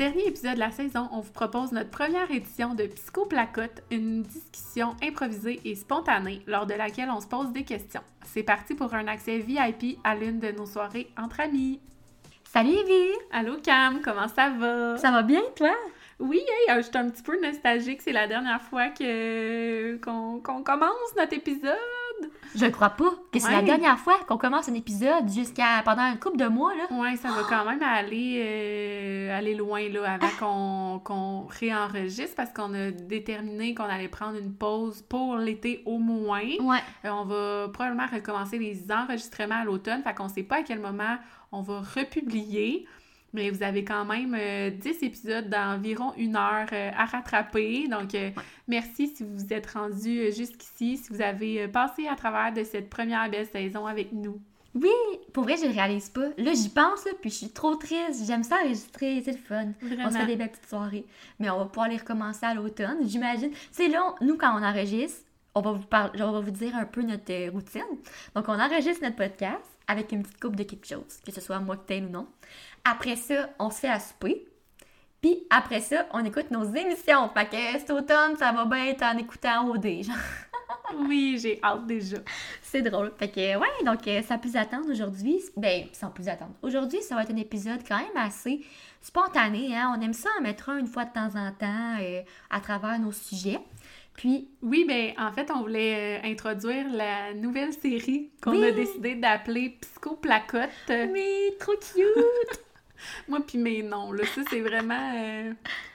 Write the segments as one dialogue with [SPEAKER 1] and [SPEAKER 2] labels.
[SPEAKER 1] dernier épisode de la saison, on vous propose notre première édition de Psycho Placotte, une discussion improvisée et spontanée lors de laquelle on se pose des questions. C'est parti pour un accès VIP à l'une de nos soirées entre amis.
[SPEAKER 2] Salut Evie!
[SPEAKER 1] Allô Cam, comment ça va?
[SPEAKER 2] Ça va bien toi?
[SPEAKER 1] Oui, hey, je suis un petit peu nostalgique. C'est la dernière fois que qu'on qu'on commence notre épisode.
[SPEAKER 2] Je crois pas que c'est la dernière fois qu'on commence un épisode jusqu'à pendant une couple de mois là.
[SPEAKER 1] Ouais, ça va quand même aller, euh, aller loin là, avant qu'on qu'on réenregistre parce qu'on a déterminé qu'on allait prendre une pause pour l'été au moins.
[SPEAKER 2] Ouais.
[SPEAKER 1] Euh, on va probablement recommencer les enregistrements à l'automne, fait qu'on sait pas à quel moment on va republier. Mais vous avez quand même euh, 10 épisodes d'environ une heure euh, à rattraper. Donc, euh, merci si vous vous êtes rendu euh, jusqu'ici, si vous avez passé à travers de cette première belle saison avec nous.
[SPEAKER 2] Oui, pour vrai, je le réalise pas. Là, j'y pense là, puis je suis trop triste. J'aime ça enregistrer, c'est le fun. On se fait des belles petites soirées. Mais on va pouvoir les recommencer à l'automne, j'imagine. C'est là, nous, quand on enregistre, on va vous parler, on va vous dire un peu notre routine. Donc, on enregistre notre podcast avec une petite coupe de quelque chose, que ce soit mocktail ou non. Après ça, on se fait à souper. Puis après ça, on écoute nos émissions. Fait que cet automne, ça va bien être en écoutant OD. Genre.
[SPEAKER 1] Oui, j'ai hâte déjà.
[SPEAKER 2] C'est drôle. Fait que, ouais, donc euh, sans plus attendre aujourd'hui, ben, sans plus attendre. Aujourd'hui, ça va être un épisode quand même assez spontané, hein. On aime ça en mettre un une fois de temps en temps euh, à travers nos sujets. Puis,
[SPEAKER 1] Oui, ben en fait, on voulait euh, introduire la nouvelle série qu'on
[SPEAKER 2] Oui.
[SPEAKER 1] a décidé d'appeler Psycho Placotte.
[SPEAKER 2] oui, trop cute!
[SPEAKER 1] Moi puis mes noms, là, ça c'est vraiment euh,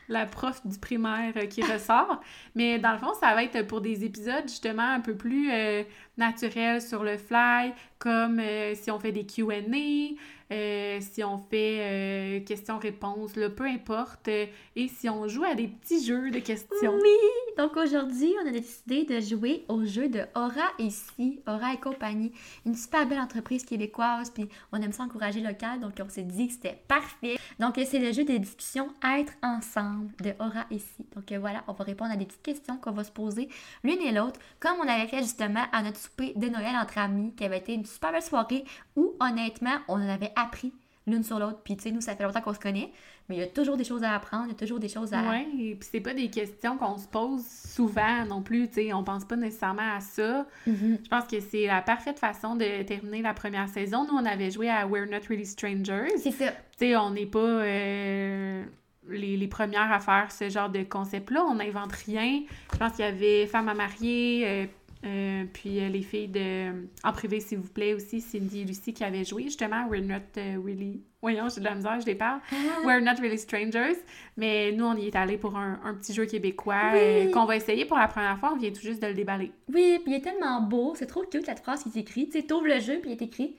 [SPEAKER 1] la prof du primaire euh, qui ressort. Mais dans le fond, ça va être pour des épisodes justement un peu plus euh, naturels sur le fly, comme euh, si on fait des Q&A, euh, si on fait questions-réponses, peu importe, et si on joue à des petits jeux de questions.
[SPEAKER 2] Oui! Donc aujourd'hui, on a décidé de jouer au jeu de Aura Si, Aura et compagnie. Une super belle entreprise québécoise, puis on aime ça encourager local, donc on s'est dit que c'était parfait. Donc c'est le jeu des discussions Être ensemble de Aura Si. Donc euh, voilà, on va répondre à des petites questions qu'on va se poser l'une et l'autre, comme on avait fait justement à notre souper de Noël entre amis, qui avait été une super belle soirée où honnêtement, on en avait appris l'une sur l'autre. Puis tu sais, nous, ça fait longtemps qu'on se connaît, mais il y a toujours des choses à apprendre, il y a toujours des choses à...
[SPEAKER 1] Ouais, et puis c'est pas des questions qu'on se pose souvent non plus, tu sais, on pense pas nécessairement à ça.
[SPEAKER 2] Mhm.
[SPEAKER 1] Je pense que c'est la parfaite façon de terminer la première saison. Nous, on avait joué à We're Not Really Strangers.
[SPEAKER 2] C'est ça.
[SPEAKER 1] Tu sais, on n'est pas euh, les, les premières à faire ce genre de concept-là. On n'invente rien. Je pense qu'il y avait Femmes à marier, euh, euh, puis euh, les filles de En privé, s'il vous plaît, aussi, Cindy et Lucie qui avaient joué justement We're Not Really... Voyons, j'ai de la misère, je les parle. We're Not Really Strangers. Mais nous, on y est allé pour un, un petit jeu québécois
[SPEAKER 2] Oui.
[SPEAKER 1] euh, qu'on va essayer pour la première fois. On vient tout juste de le déballer.
[SPEAKER 2] Oui, puis il est tellement beau, c'est trop cute cette phrase qui est écrite. Tu sais, t'ouvres le jeu, puis il est écrit.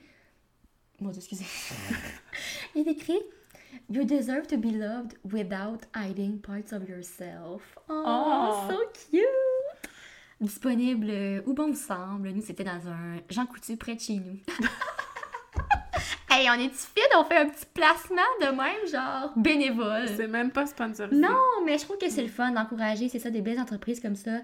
[SPEAKER 2] Dieu, excusez. il est écrit You deserve to be loved without hiding parts of yourself. Oh,
[SPEAKER 1] Oh.
[SPEAKER 2] so cute! Disponible euh, où bon vous semble. Nous, c'était dans un Jean Coutu près de chez nous. hey, on est-tu fit? On fait un petit placement de même, genre bénévole.
[SPEAKER 1] C'est même pas sponsorisé.
[SPEAKER 2] Non, mais je trouve que c'est le fun d'encourager, c'est ça, des belles entreprises comme ça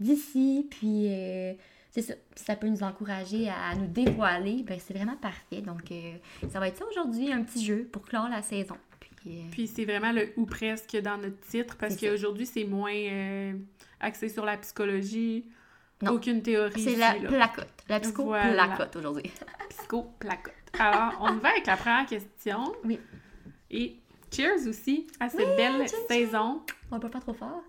[SPEAKER 2] d'ici, puis euh, c'est ça, ça peut nous encourager à, nous dévoiler, ben c'est vraiment parfait. Donc, euh, ça va être ça aujourd'hui, un petit jeu pour clore la saison. Puis, euh,
[SPEAKER 1] Puis c'est vraiment le ou presque dans notre titre parce qu'aujourd'hui c'est moins euh, axé sur la psychologie.
[SPEAKER 2] Non.
[SPEAKER 1] Aucune théorie.
[SPEAKER 2] c'est la
[SPEAKER 1] là.
[SPEAKER 2] placote, la psycho
[SPEAKER 1] Voilà.
[SPEAKER 2] placote aujourd'hui.
[SPEAKER 1] Psycho-placote. Alors, on va avec la première question.
[SPEAKER 2] Oui.
[SPEAKER 1] Et cheers aussi à cette belle
[SPEAKER 2] cheers,
[SPEAKER 1] saison
[SPEAKER 2] On peut pas trop fort.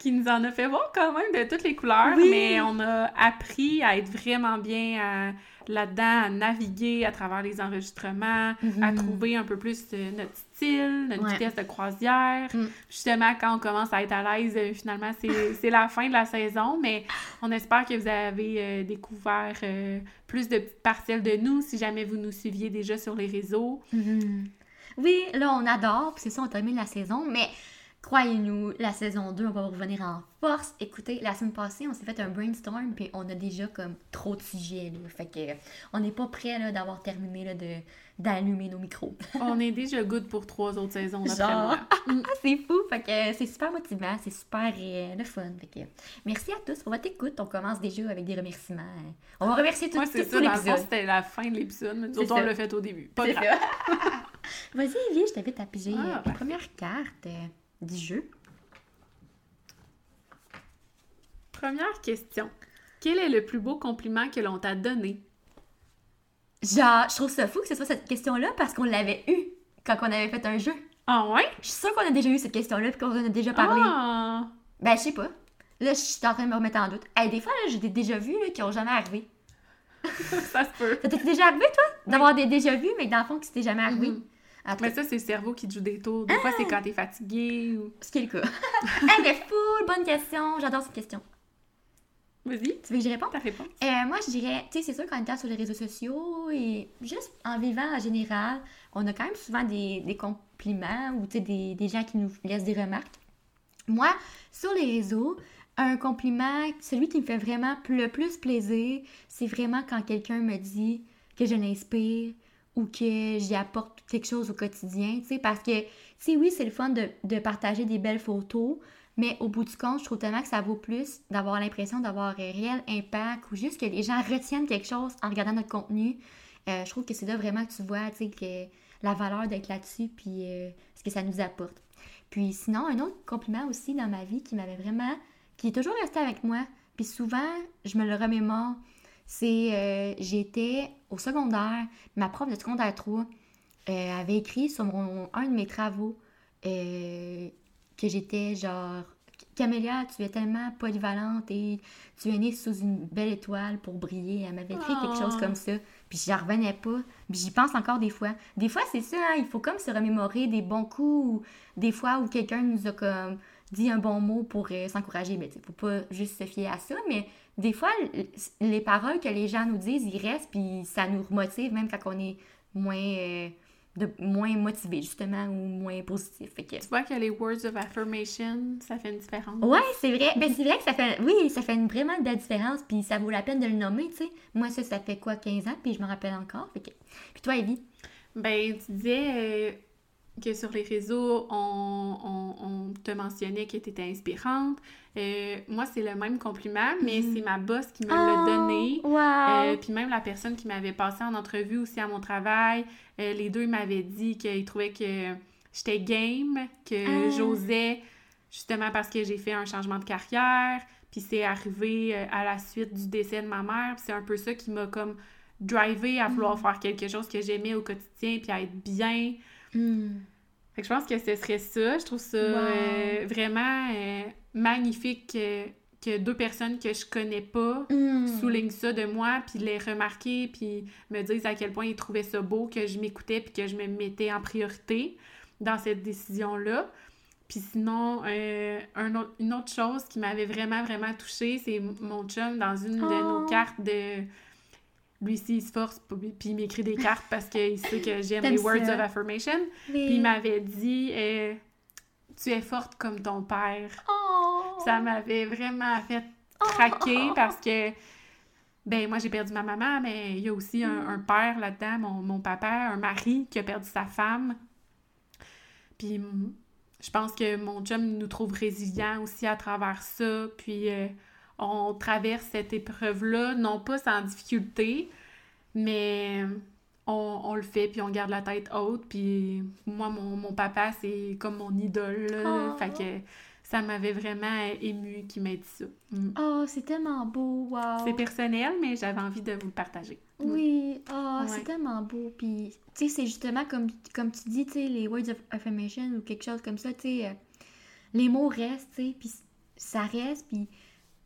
[SPEAKER 1] Qui nous en a fait voir quand même de toutes les couleurs,
[SPEAKER 2] Oui.
[SPEAKER 1] mais on a appris à être vraiment bien là-dedans, à naviguer à travers les enregistrements, à
[SPEAKER 2] Mhm.
[SPEAKER 1] trouver un peu plus notre style, notre
[SPEAKER 2] Ouais.
[SPEAKER 1] vitesse de croisière.
[SPEAKER 2] Mm.
[SPEAKER 1] Justement, quand on commence à être à l'aise, euh, finalement, c'est c'est la fin de la saison, mais on espère que vous avez euh, découvert euh, plus de parcelles de nous, si jamais vous nous suiviez déjà sur les réseaux.
[SPEAKER 2] Mhm. Oui, là, on adore, puis c'est ça, on termine la saison, mais croyez-nous, la saison 2, on va revenir en force. Écoutez, la semaine passée, on s'est fait un brainstorm, puis on a déjà comme trop de sujets, là. Fait que on n'est pas prêt, d'avoir terminé, là, de, d'allumer nos micros.
[SPEAKER 1] On est déjà good pour trois autres saisons,
[SPEAKER 2] Genre. Ah, c'est fou, fait que c'est super motivant, c'est super euh, le fun. Fait que merci à tous pour votre écoute. On commence déjà avec des remerciements. On va remercier tout,
[SPEAKER 1] Moi, c'est
[SPEAKER 2] tout
[SPEAKER 1] ça, c'était la fin de l'épisode, mais nous on l'a fait au début. Pas grave.
[SPEAKER 2] Vas-y, Evie, je t'invite à piger
[SPEAKER 1] Ah,
[SPEAKER 2] euh, la
[SPEAKER 1] parfait.
[SPEAKER 2] première carte du jeu.
[SPEAKER 1] Première question. Quel est le plus beau compliment que l'on t'a donné?
[SPEAKER 2] Genre, je trouve ça fou que ce soit cette question-là parce qu'on l'avait eu quand on avait fait un jeu.
[SPEAKER 1] Ah ouais?
[SPEAKER 2] Je suis sûre qu'on a déjà eu cette question-là puis qu'on en a déjà parlé.
[SPEAKER 1] Ah!
[SPEAKER 2] Ben, je sais pas. Là, je suis en train de me remettre en doute. Hey, des fois, là, j'ai des déjà vus là, qui ont jamais arrivé.
[SPEAKER 1] ça se peut.
[SPEAKER 2] Ça t'est déjà arrivé, toi? D'avoir des déjà vus, mais que dans le fond, que c'était jamais arrivé?
[SPEAKER 1] Mhm.
[SPEAKER 2] En tout
[SPEAKER 1] Mais ça, c'est le cerveau qui te joue des tours. Des fois, c'est quand t'es fatigué ou...
[SPEAKER 2] ce qui est le cas. hey, mais full, bonne question. J'adore cette question.
[SPEAKER 1] Vas-y,
[SPEAKER 2] Tu veux que j'y réponde?
[SPEAKER 1] ta réponse.
[SPEAKER 2] Euh, moi, je dirais, tu sais, c'est sûr qu'en étant sur les réseaux sociaux et juste en vivant en général, on a quand même souvent des, des compliments ou tu sais, des, des gens qui nous laissent des remarques. Moi, sur les réseaux, un compliment, celui qui me fait vraiment le plus plaisir, c'est vraiment quand quelqu'un me dit que je l'inspire ou que j'y apporte quelque chose au quotidien, tu sais, parce que, oui, c'est le fun de, de partager des belles photos, mais au bout du compte, je trouve tellement que ça vaut plus d'avoir l'impression d'avoir un réel impact ou juste que les gens retiennent quelque chose en regardant notre contenu. Euh, je trouve que c'est là vraiment que tu vois, tu sais, que la valeur d'être là-dessus, puis euh, ce que ça nous apporte. Puis sinon, un autre compliment aussi dans ma vie qui m'avait vraiment, qui est toujours resté avec moi, puis souvent, je me le remémore, c'est, euh, j'étais au secondaire, ma prof de secondaire 3 euh, avait écrit sur mon, un de mes travaux euh, que j'étais genre Camélia, tu es tellement polyvalente et tu es née sous une belle étoile pour briller. Elle m'avait écrit quelque chose
[SPEAKER 1] Oh.
[SPEAKER 2] comme ça. Puis j'en revenais pas. Puis j'y pense encore des fois. Des fois, c'est ça, hein, il faut comme se remémorer des bons coups ou des fois où quelqu'un nous a comme dit un bon mot pour euh, s'encourager. Mais il faut pas juste se fier à ça. Mais des fois, les paroles que les gens nous disent, ils restent puis ça nous remotive même quand on est moins, euh, de, moins motivé justement ou moins positif. Fait que...
[SPEAKER 1] Tu vois que les words of affirmation, ça fait une différence.
[SPEAKER 2] Ouais, c'est vrai. Ben, c'est vrai que ça fait. Oui, ça fait une- vraiment de la différence. Puis ça vaut la peine de le nommer, tu sais. Moi, ça, ça fait quoi, 15 ans? Puis je me rappelle encore. Fait que... Puis toi, Evie?
[SPEAKER 1] Ben, tu disais euh, que sur les réseaux, on, on- on te mentionnait que tu étais inspirante. Euh, moi, c'est le même compliment, mais
[SPEAKER 2] Mhm.
[SPEAKER 1] c'est ma boss qui me l'a donné.
[SPEAKER 2] Wow!
[SPEAKER 1] Euh, puis même la personne qui m'avait passé en entrevue aussi à mon travail, euh, les deux m'avaient dit qu'ils trouvaient que j'étais game, que
[SPEAKER 2] Ah.
[SPEAKER 1] j'osais, justement parce que j'ai fait un changement de carrière. Puis c'est arrivé à la suite du décès de ma mère. Puis c'est un peu ça qui m'a comme drivé à vouloir
[SPEAKER 2] Mm.
[SPEAKER 1] faire quelque chose que j'aimais au quotidien, puis à être bien.
[SPEAKER 2] Hmm.
[SPEAKER 1] Fait que je pense que ce serait ça. Je trouve ça
[SPEAKER 2] Wow.
[SPEAKER 1] euh, vraiment euh, magnifique que, que deux personnes que je connais pas
[SPEAKER 2] Hmm.
[SPEAKER 1] soulignent ça de moi, puis les remarquer, puis me disent à quel point ils trouvaient ça beau, que je m'écoutais, puis que je me mettais en priorité dans cette décision-là. Puis sinon, euh, un autre- une autre chose qui m'avait vraiment, vraiment touchée, c'est mon chum dans une de nos
[SPEAKER 2] Oh.
[SPEAKER 1] cartes de... Lui aussi, il se force, puis il m'écrit des cartes parce qu'il sait que j'aime les words
[SPEAKER 2] ça.
[SPEAKER 1] of affirmation.
[SPEAKER 2] Oui.
[SPEAKER 1] Puis il m'avait dit euh, Tu es forte comme ton père.
[SPEAKER 2] Oh!
[SPEAKER 1] Ça m'avait vraiment fait craquer parce que, ben, moi j'ai perdu ma maman, mais il y a aussi un, un père là-dedans, mon, mon papa, un mari qui a perdu sa femme. Puis mm, je pense que mon chum nous trouve résilients aussi à travers ça. Puis euh, on traverse cette épreuve-là, non pas sans difficulté, mais on, on le fait, puis on garde la tête haute. Puis moi, mon, mon papa, c'est comme mon idole. là.
[SPEAKER 2] Oh.
[SPEAKER 1] Fait que ça m'avait vraiment ému qu'il m'ait dit ça. Mm.
[SPEAKER 2] Oh, c'est tellement beau, wow!
[SPEAKER 1] C'est personnel, mais j'avais envie de vous le partager. Mm.
[SPEAKER 2] Oui, oh,
[SPEAKER 1] Ouais.
[SPEAKER 2] c'est tellement beau. Puis, tu sais, c'est justement comme, comme tu dis, tu sais, les words of affirmation ou quelque chose comme ça, tu sais, euh, les mots restent, tu sais, puis ça reste, puis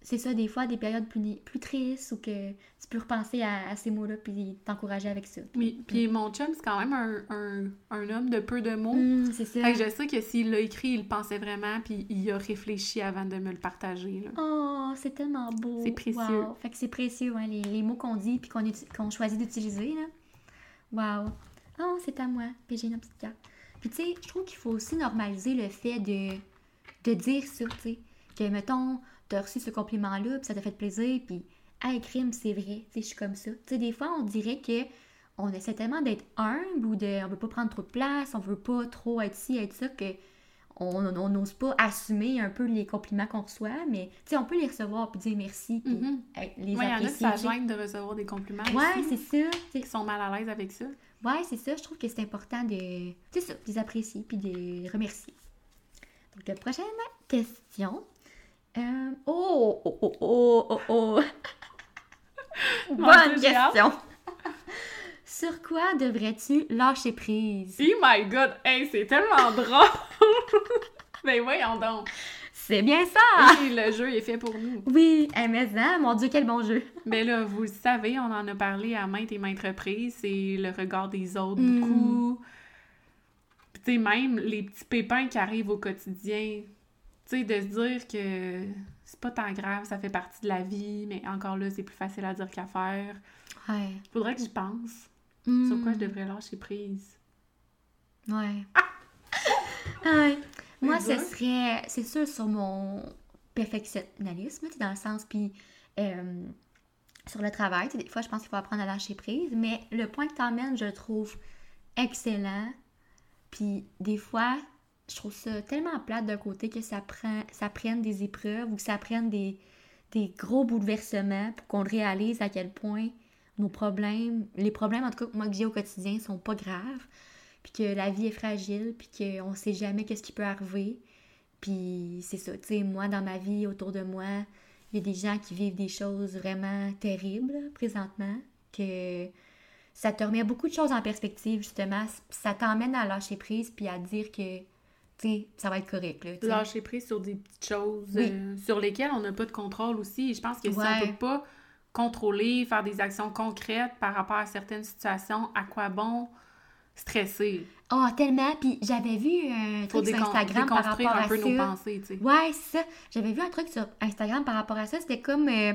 [SPEAKER 2] c'est ça, des fois, des périodes plus, plus tristes ou que tu peux repenser à, à ces mots-là, puis t'encourager avec ça.
[SPEAKER 1] Oui, puis mon chum, c'est quand même un, un- un homme de peu de mots.
[SPEAKER 2] Hum, c'est ça.
[SPEAKER 1] Fait que je sais que s'il l'a écrit, il le pensait vraiment, puis il a réfléchi avant de me le partager. là.
[SPEAKER 2] Oh, c'est tellement beau.
[SPEAKER 1] C'est précieux.
[SPEAKER 2] Wow. Fait que c'est précieux, hein, les, les mots qu'on dit puis qu'on choisit d'utiliser, là. Wow. Oh, c'est à moi. Puis j'ai une petite carte. Puis tu sais, je trouve qu'il faut aussi normaliser le fait de, de dire ça, tu sais. Que, mettons, t'as reçu ce compliment-là, puis ça t'a fait plaisir, puis, hey, crime, c'est vrai, tu sais, je suis comme ça. Tu sais, des fois, on dirait que on essaie tellement d'être humble ou de, on veut pas prendre trop de place, on veut pas trop être ci, être ça, que on n'ose pas assumer un peu les compliments qu'on reçoit, mais tu sais, on peut les recevoir puis dire merci, puis
[SPEAKER 1] Mhm.
[SPEAKER 2] euh, les
[SPEAKER 1] Ouais, il y en a qui gêne de recevoir des compliments.
[SPEAKER 2] Ouais, c'est ça. tu
[SPEAKER 1] Qui sont mal à l'aise avec ça.
[SPEAKER 2] Ouais, c'est ça. Je trouve que c'est important de, ça, de les apprécier puis de les remercier. Donc, la prochaine question. Euh, oh, oh, oh, oh, oh, oh. Bonne question. Sur quoi devrais-tu lâcher prise?
[SPEAKER 1] Oh my god, hey, c'est tellement drôle! Mais voyons donc.
[SPEAKER 2] C'est bien ça!
[SPEAKER 1] Oui, le jeu est fait pour nous.
[SPEAKER 2] Oui, eh, mais hein, mon Dieu, quel bon jeu!
[SPEAKER 1] Mais là, vous le savez, on en a parlé à maintes et maintes reprises, c'est le regard des autres
[SPEAKER 2] Mm.
[SPEAKER 1] beaucoup. Tu sais, même les petits pépins qui arrivent au quotidien, tu sais, de se dire que c'est pas tant grave, ça fait partie de la vie, mais encore là, c'est plus facile à dire qu'à faire.
[SPEAKER 2] Ouais.
[SPEAKER 1] Faudrait que j'y pense.
[SPEAKER 2] Mm.
[SPEAKER 1] Sur quoi je devrais lâcher prise.
[SPEAKER 2] Ouais. Ouais. Moi, ce serait, c'est sûr, sur mon perfectionnalisme, dans le sens, puis euh, sur le travail, des fois, je pense qu'il faut apprendre à lâcher prise, mais le point que tu emmènes, je le trouve excellent. Puis des fois, je trouve ça tellement plate d'un côté que ça, prend, ça prenne des épreuves ou que ça prenne des, des gros bouleversements pour qu'on réalise à quel point nos problèmes, les problèmes en tout cas moi que j'ai au quotidien sont pas graves, puis que la vie est fragile, puis qu'on sait jamais qu'est-ce qui peut arriver. Puis c'est ça, tu sais, moi dans ma vie, autour de moi, il y a des gens qui vivent des choses vraiment terribles présentement, que ça te remet beaucoup de choses en perspective justement, ça t'emmène à lâcher prise puis à dire que, ça va être correct, là.
[SPEAKER 1] Lâcher prise sur des petites choses
[SPEAKER 2] Oui.
[SPEAKER 1] euh, sur lesquelles on n'a pas de contrôle aussi. Je pense que si
[SPEAKER 2] Ouais.
[SPEAKER 1] on peut pas contrôler, faire des actions concrètes par rapport à certaines situations, à quoi bon stresser?
[SPEAKER 2] Oh, tellement. Puis j'avais vu un truc sur Instagram par
[SPEAKER 1] déconstruire
[SPEAKER 2] rapport
[SPEAKER 1] un
[SPEAKER 2] à
[SPEAKER 1] peu
[SPEAKER 2] ça.
[SPEAKER 1] nos pensées, tu sais.
[SPEAKER 2] Ouais, ça. J'avais vu un truc sur Instagram par rapport à ça. C'était comme, euh,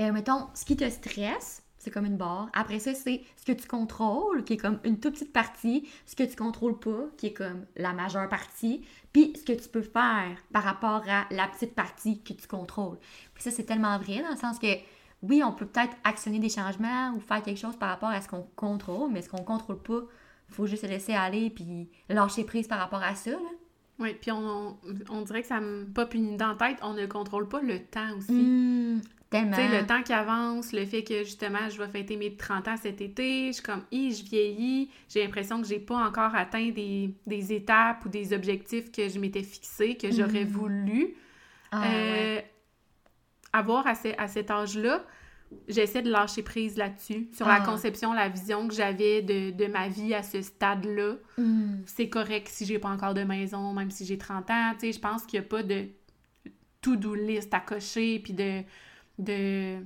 [SPEAKER 2] euh, mettons, ce qui te stresse, c'est comme une barre. Après ça, c'est ce que tu contrôles, qui est comme une toute petite partie. Ce que tu contrôles pas, qui est comme la majeure partie. Puis ce que tu peux faire par rapport à la petite partie que tu contrôles. Puis ça, c'est tellement vrai dans le sens que, oui, on peut peut-être actionner des changements ou faire quelque chose par rapport à ce qu'on contrôle, mais ce qu'on contrôle pas, faut juste se laisser aller puis lâcher prise par rapport à ça, là.
[SPEAKER 1] Oui, puis on, on dirait que ça me pop une idée la tête, on ne contrôle pas le temps aussi.
[SPEAKER 2] Mmh, tellement.
[SPEAKER 1] Tu sais, le temps qui avance, le fait que justement, je vais fêter mes 30 ans cet été, je suis comme, hi, je vieillis, j'ai l'impression que j'ai pas encore atteint des, des étapes ou des objectifs que je m'étais fixés, que j'aurais
[SPEAKER 2] Mhm.
[SPEAKER 1] voulu
[SPEAKER 2] Ah,
[SPEAKER 1] euh,
[SPEAKER 2] ouais.
[SPEAKER 1] avoir à, ce- à cet âge-là. J'essaie de lâcher prise là-dessus, sur la
[SPEAKER 2] Ah.
[SPEAKER 1] conception, la vision que j'avais de, de ma vie à ce stade-là.
[SPEAKER 2] Mmh.
[SPEAKER 1] C'est correct si j'ai pas encore de maison, même si j'ai 30 ans. Tu sais, je pense qu'il n'y a pas de to-do list à cocher, puis de, de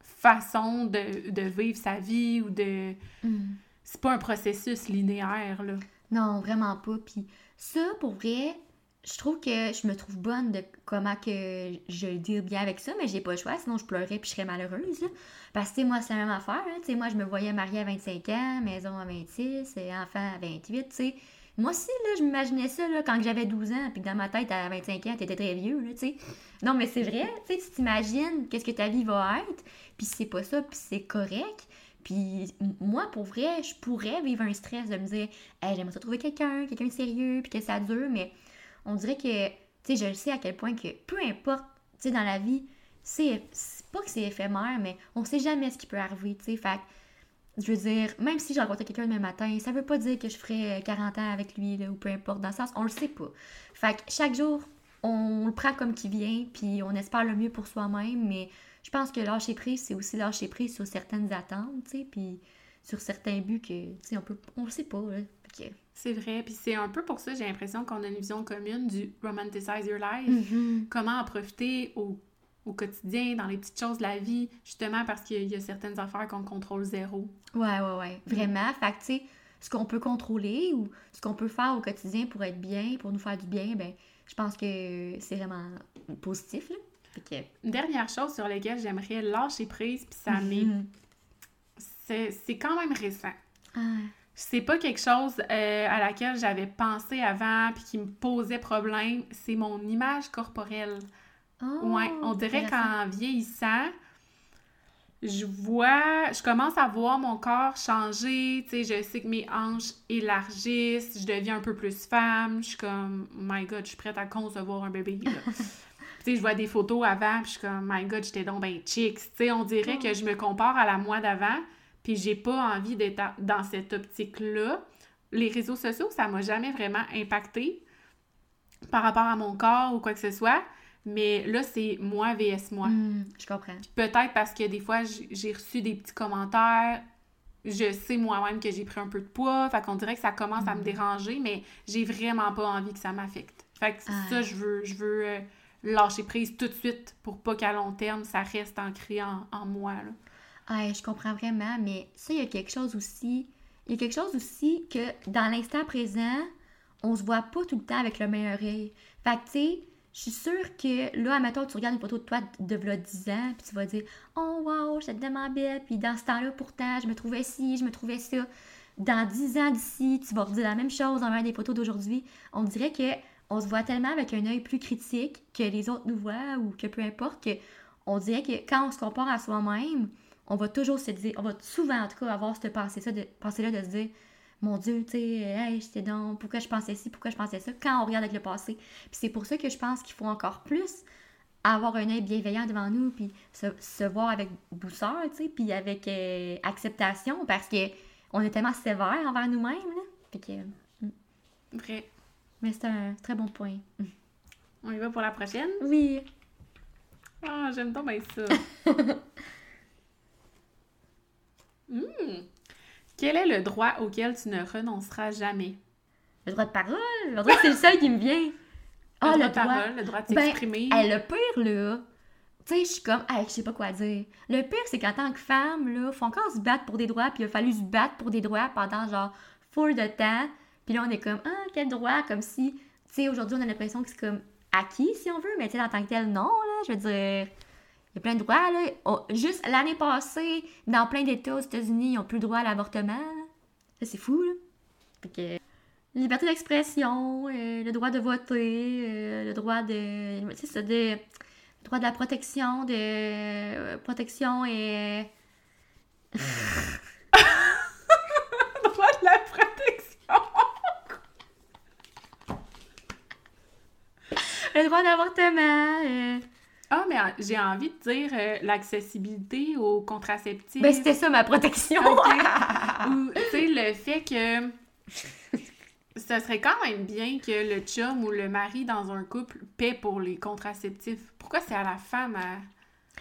[SPEAKER 1] façon de, de vivre sa vie ou de...
[SPEAKER 2] Mmh.
[SPEAKER 1] C'est pas un processus linéaire, là.
[SPEAKER 2] Non, vraiment pas. Puis ça, pour vrai, je trouve que je me trouve bonne de comment que je le dis bien avec ça, mais j'ai pas le choix, sinon je pleurerais puis je serais malheureuse. là. Parce que, tu sais, moi, c'est la même affaire. sais, moi, je me voyais mariée à 25 ans, maison à 26, et enfant à 28, tu sais. Moi aussi, là, je m'imaginais ça, là, quand j'avais 12 ans, puis que dans ma tête, à 25 ans, t'étais très vieux, là, tu sais. Non, mais c'est vrai, tu tu t'imagines qu'est-ce que ta vie va être, puis c'est pas ça, puis c'est correct. Puis moi, pour vrai, je pourrais vivre un stress de me dire, j'aimerais trouver quelqu'un, quelqu'un de sérieux, puis que ça dure, mais on dirait que, tu sais, je le sais à quel point que peu importe, tu sais, dans la vie, c'est pas que c'est éphémère, mais on sait jamais ce qui peut arriver, tu sais. Fait je veux dire, même si j'ai rencontré quelqu'un demain matin, ça veut pas dire que je ferai 40 ans avec lui, là, ou peu importe, dans le sens, on le sait pas. Fait que chaque jour, on le prend comme qui vient, puis on espère le mieux pour soi-même, mais je pense que lâcher prise, c'est aussi lâcher prise sur certaines attentes, tu sais, puis sur certains buts que, tu sais, on peut, on le sait pas, là.
[SPEAKER 1] C'est vrai, puis c'est un peu pour ça, j'ai l'impression qu'on a une vision commune du romanticize your life.
[SPEAKER 2] Mhm.
[SPEAKER 1] Comment en profiter au, au quotidien, dans les petites choses de la vie, justement parce qu'il y a- il y a certaines affaires qu'on contrôle zéro.
[SPEAKER 2] Ouais, ouais, ouais. Vraiment. Fait que, tu sais, ce qu'on peut contrôler ou ce qu'on peut faire au quotidien pour être bien, pour nous faire du bien, ben, je pense que c'est vraiment positif, là. Fait que...
[SPEAKER 1] Une dernière chose sur laquelle j'aimerais lâcher prise, puis ça m'est...
[SPEAKER 2] Mhm.
[SPEAKER 1] C'est c'est quand même récent.
[SPEAKER 2] Ah.
[SPEAKER 1] C'est pas quelque chose euh, à laquelle j'avais pensé avant puis qui me posait problème. C'est mon image corporelle.
[SPEAKER 2] Oh,
[SPEAKER 1] ouais, on dirait qu'en vieillissant, je vois, je commence à voir mon corps changer, tu sais, je sais que mes hanches élargissent, je deviens un peu plus femme, je suis comme, oh my god, je suis prête à concevoir un bébé, tu sais, je vois des photos avant, puis je suis comme, my god, j'étais donc ben chicks, tu sais, on dirait que je me compare à la moi d'avant, puis j'ai pas envie d'être dans cette optique-là. Les réseaux sociaux, ça m'a jamais vraiment impacté par rapport à mon corps ou quoi que ce soit. Mais là, c'est moi vs moi.
[SPEAKER 2] Hmm, je comprends.
[SPEAKER 1] Peut-être parce que des fois, j'ai reçu des petits commentaires. Je sais moi-même que j'ai pris un peu de poids. Fait qu'on dirait que ça commence à me
[SPEAKER 2] Hmm.
[SPEAKER 1] déranger, mais j'ai vraiment pas envie que ça m'affecte. Fait que
[SPEAKER 2] Ah.
[SPEAKER 1] ça, je veux, je veux euh, lâcher prise tout de suite pour pas qu'à long terme, ça reste ancré en, en moi. Là.
[SPEAKER 2] Ouais, je comprends vraiment, mais ça, il y a quelque chose aussi. Il y a quelque chose aussi que dans l'instant présent, on se voit pas tout le temps avec le meilleur œil. Fait que, tu sais, je suis sûre que là, admettons, tu regardes une photo de toi de v'là 10 ans, puis tu vas dire Oh, wow, j'étais tellement belle, puis dans ce temps-là, pourtant, je me trouvais ci, je me trouvais ça. Dans 10 ans d'ici, tu vas redire la même chose envers des photos d'aujourd'hui. On dirait que on se voit tellement avec un œil plus critique que les autres nous voient ou que peu importe, que on dirait que quand on se compare à soi-même, on va toujours se dire, on va souvent en tout cas avoir cette pensée-là de, pensée de se dire, mon Dieu, tu sais, hey, j'étais donc, pourquoi je pensais ci, pourquoi je pensais ça, quand on regarde avec le passé. Puis c'est pour ça que je pense qu'il faut encore plus avoir un œil bienveillant devant nous, puis se, se voir avec douceur, tu sais, puis avec euh, acceptation, parce que on est tellement sévère envers nous-mêmes, là. Fait que, euh,
[SPEAKER 1] Vrai.
[SPEAKER 2] mais c'est un très bon point.
[SPEAKER 1] On y va pour la prochaine?
[SPEAKER 2] Oui.
[SPEAKER 1] Ah, j'aime donc bien ça. Hmm. Quel est le droit auquel tu ne renonceras jamais?
[SPEAKER 2] Le droit de parole, dirait que c'est le seul qui me vient. Ah,
[SPEAKER 1] le
[SPEAKER 2] le
[SPEAKER 1] droit de
[SPEAKER 2] droit.
[SPEAKER 1] parole, le droit de
[SPEAKER 2] Ben,
[SPEAKER 1] s'exprimer.
[SPEAKER 2] Le pire, là, tu sais, je suis comme, hey, je sais pas quoi dire. Le pire, c'est qu'en tant que femme, là, faut encore se battre pour des droits, puis il a fallu se battre pour des droits pendant, genre, full de temps. Puis là, on est comme, ah, quel droit, comme si, tu sais, aujourd'hui, on a l'impression que c'est comme acquis, si on veut, mais tu sais, en tant que tel, non, là, je veux dire, il y a plein de droits, là. On- juste l'année passée, dans plein d'États aux États-Unis, ils ont plus le droit à l'avortement. Ça, c'est fou, là. Fait que, liberté d'expression, euh, le droit de voter, euh, le droit de. Tu sais, ça, de. Le droit de la protection, de. euh, protection et.
[SPEAKER 1] Le droit de la protection.
[SPEAKER 2] Le droit d'avortement.
[SPEAKER 1] Ah, mais j'ai envie de dire euh, l'accessibilité aux contraceptifs.
[SPEAKER 2] Ben, c'était ça ma protection.
[SPEAKER 1] Ou, tu sais, le fait que ce serait quand même bien que le chum ou le mari dans un couple paie pour les contraceptifs. Pourquoi c'est à la femme à...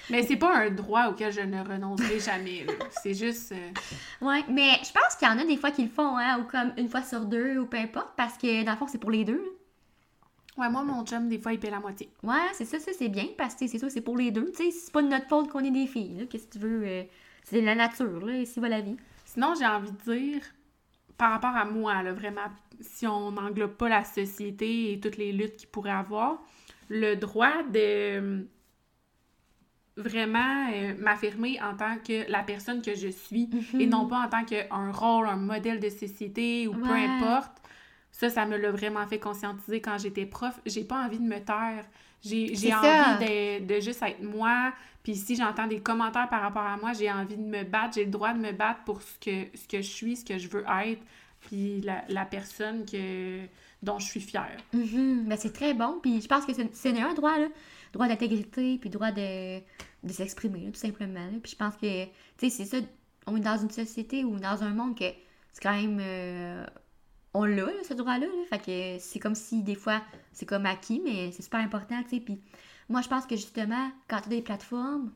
[SPEAKER 1] Mais c'est pas un droit auquel je ne renoncerai jamais. C'est juste... euh,
[SPEAKER 2] ouais, mais je pense qu'il y en a des fois qui le font, hein, ou comme une fois sur deux, ou peu importe, parce que dans le fond, c'est pour les deux. là.
[SPEAKER 1] Ouais, moi, mon chum, des fois, il paie la moitié.
[SPEAKER 2] Ouais, c'est ça, ça c'est bien, parce que c'est sûr, c'est pour les deux. Tu sais, c'est pas de notre faute qu'on est des filles, là. Qu'est-ce que tu veux? euh, c'est la nature, là, ici va la vie.
[SPEAKER 1] Sinon, j'ai envie de dire, par rapport à moi, là, vraiment, si on n'englobe pas la société et toutes les luttes qu'il pourrait avoir, le droit de euh, vraiment euh, m'affirmer en tant que la personne que je suis et non pas en tant qu'un rôle, un modèle de société ou peu importe. Ça, ça me l'a vraiment fait conscientiser quand j'étais prof. J'ai pas envie de me taire. J'ai envie de, de juste être moi. Puis si j'entends des commentaires par rapport à moi, j'ai envie de me battre. J'ai le droit de me battre pour ce que, ce que je suis, ce que je veux être. Puis la, la personne que, dont je suis fière.
[SPEAKER 2] Mhm. Ben, c'est très bon. Puis je pense que c'est un droit, là. Droit d'intégrité, puis droit de, de s'exprimer, tout simplement. là. Puis je pense que, tu sais, c'est ça. On est dans une société ou dans un monde que c'est quand même. euh, on l'a, ce droit-là. là. Fait que c'est comme si, des fois, c'est comme acquis, mais c'est super important, tu sais. Moi, je pense que justement, quand tu as des plateformes,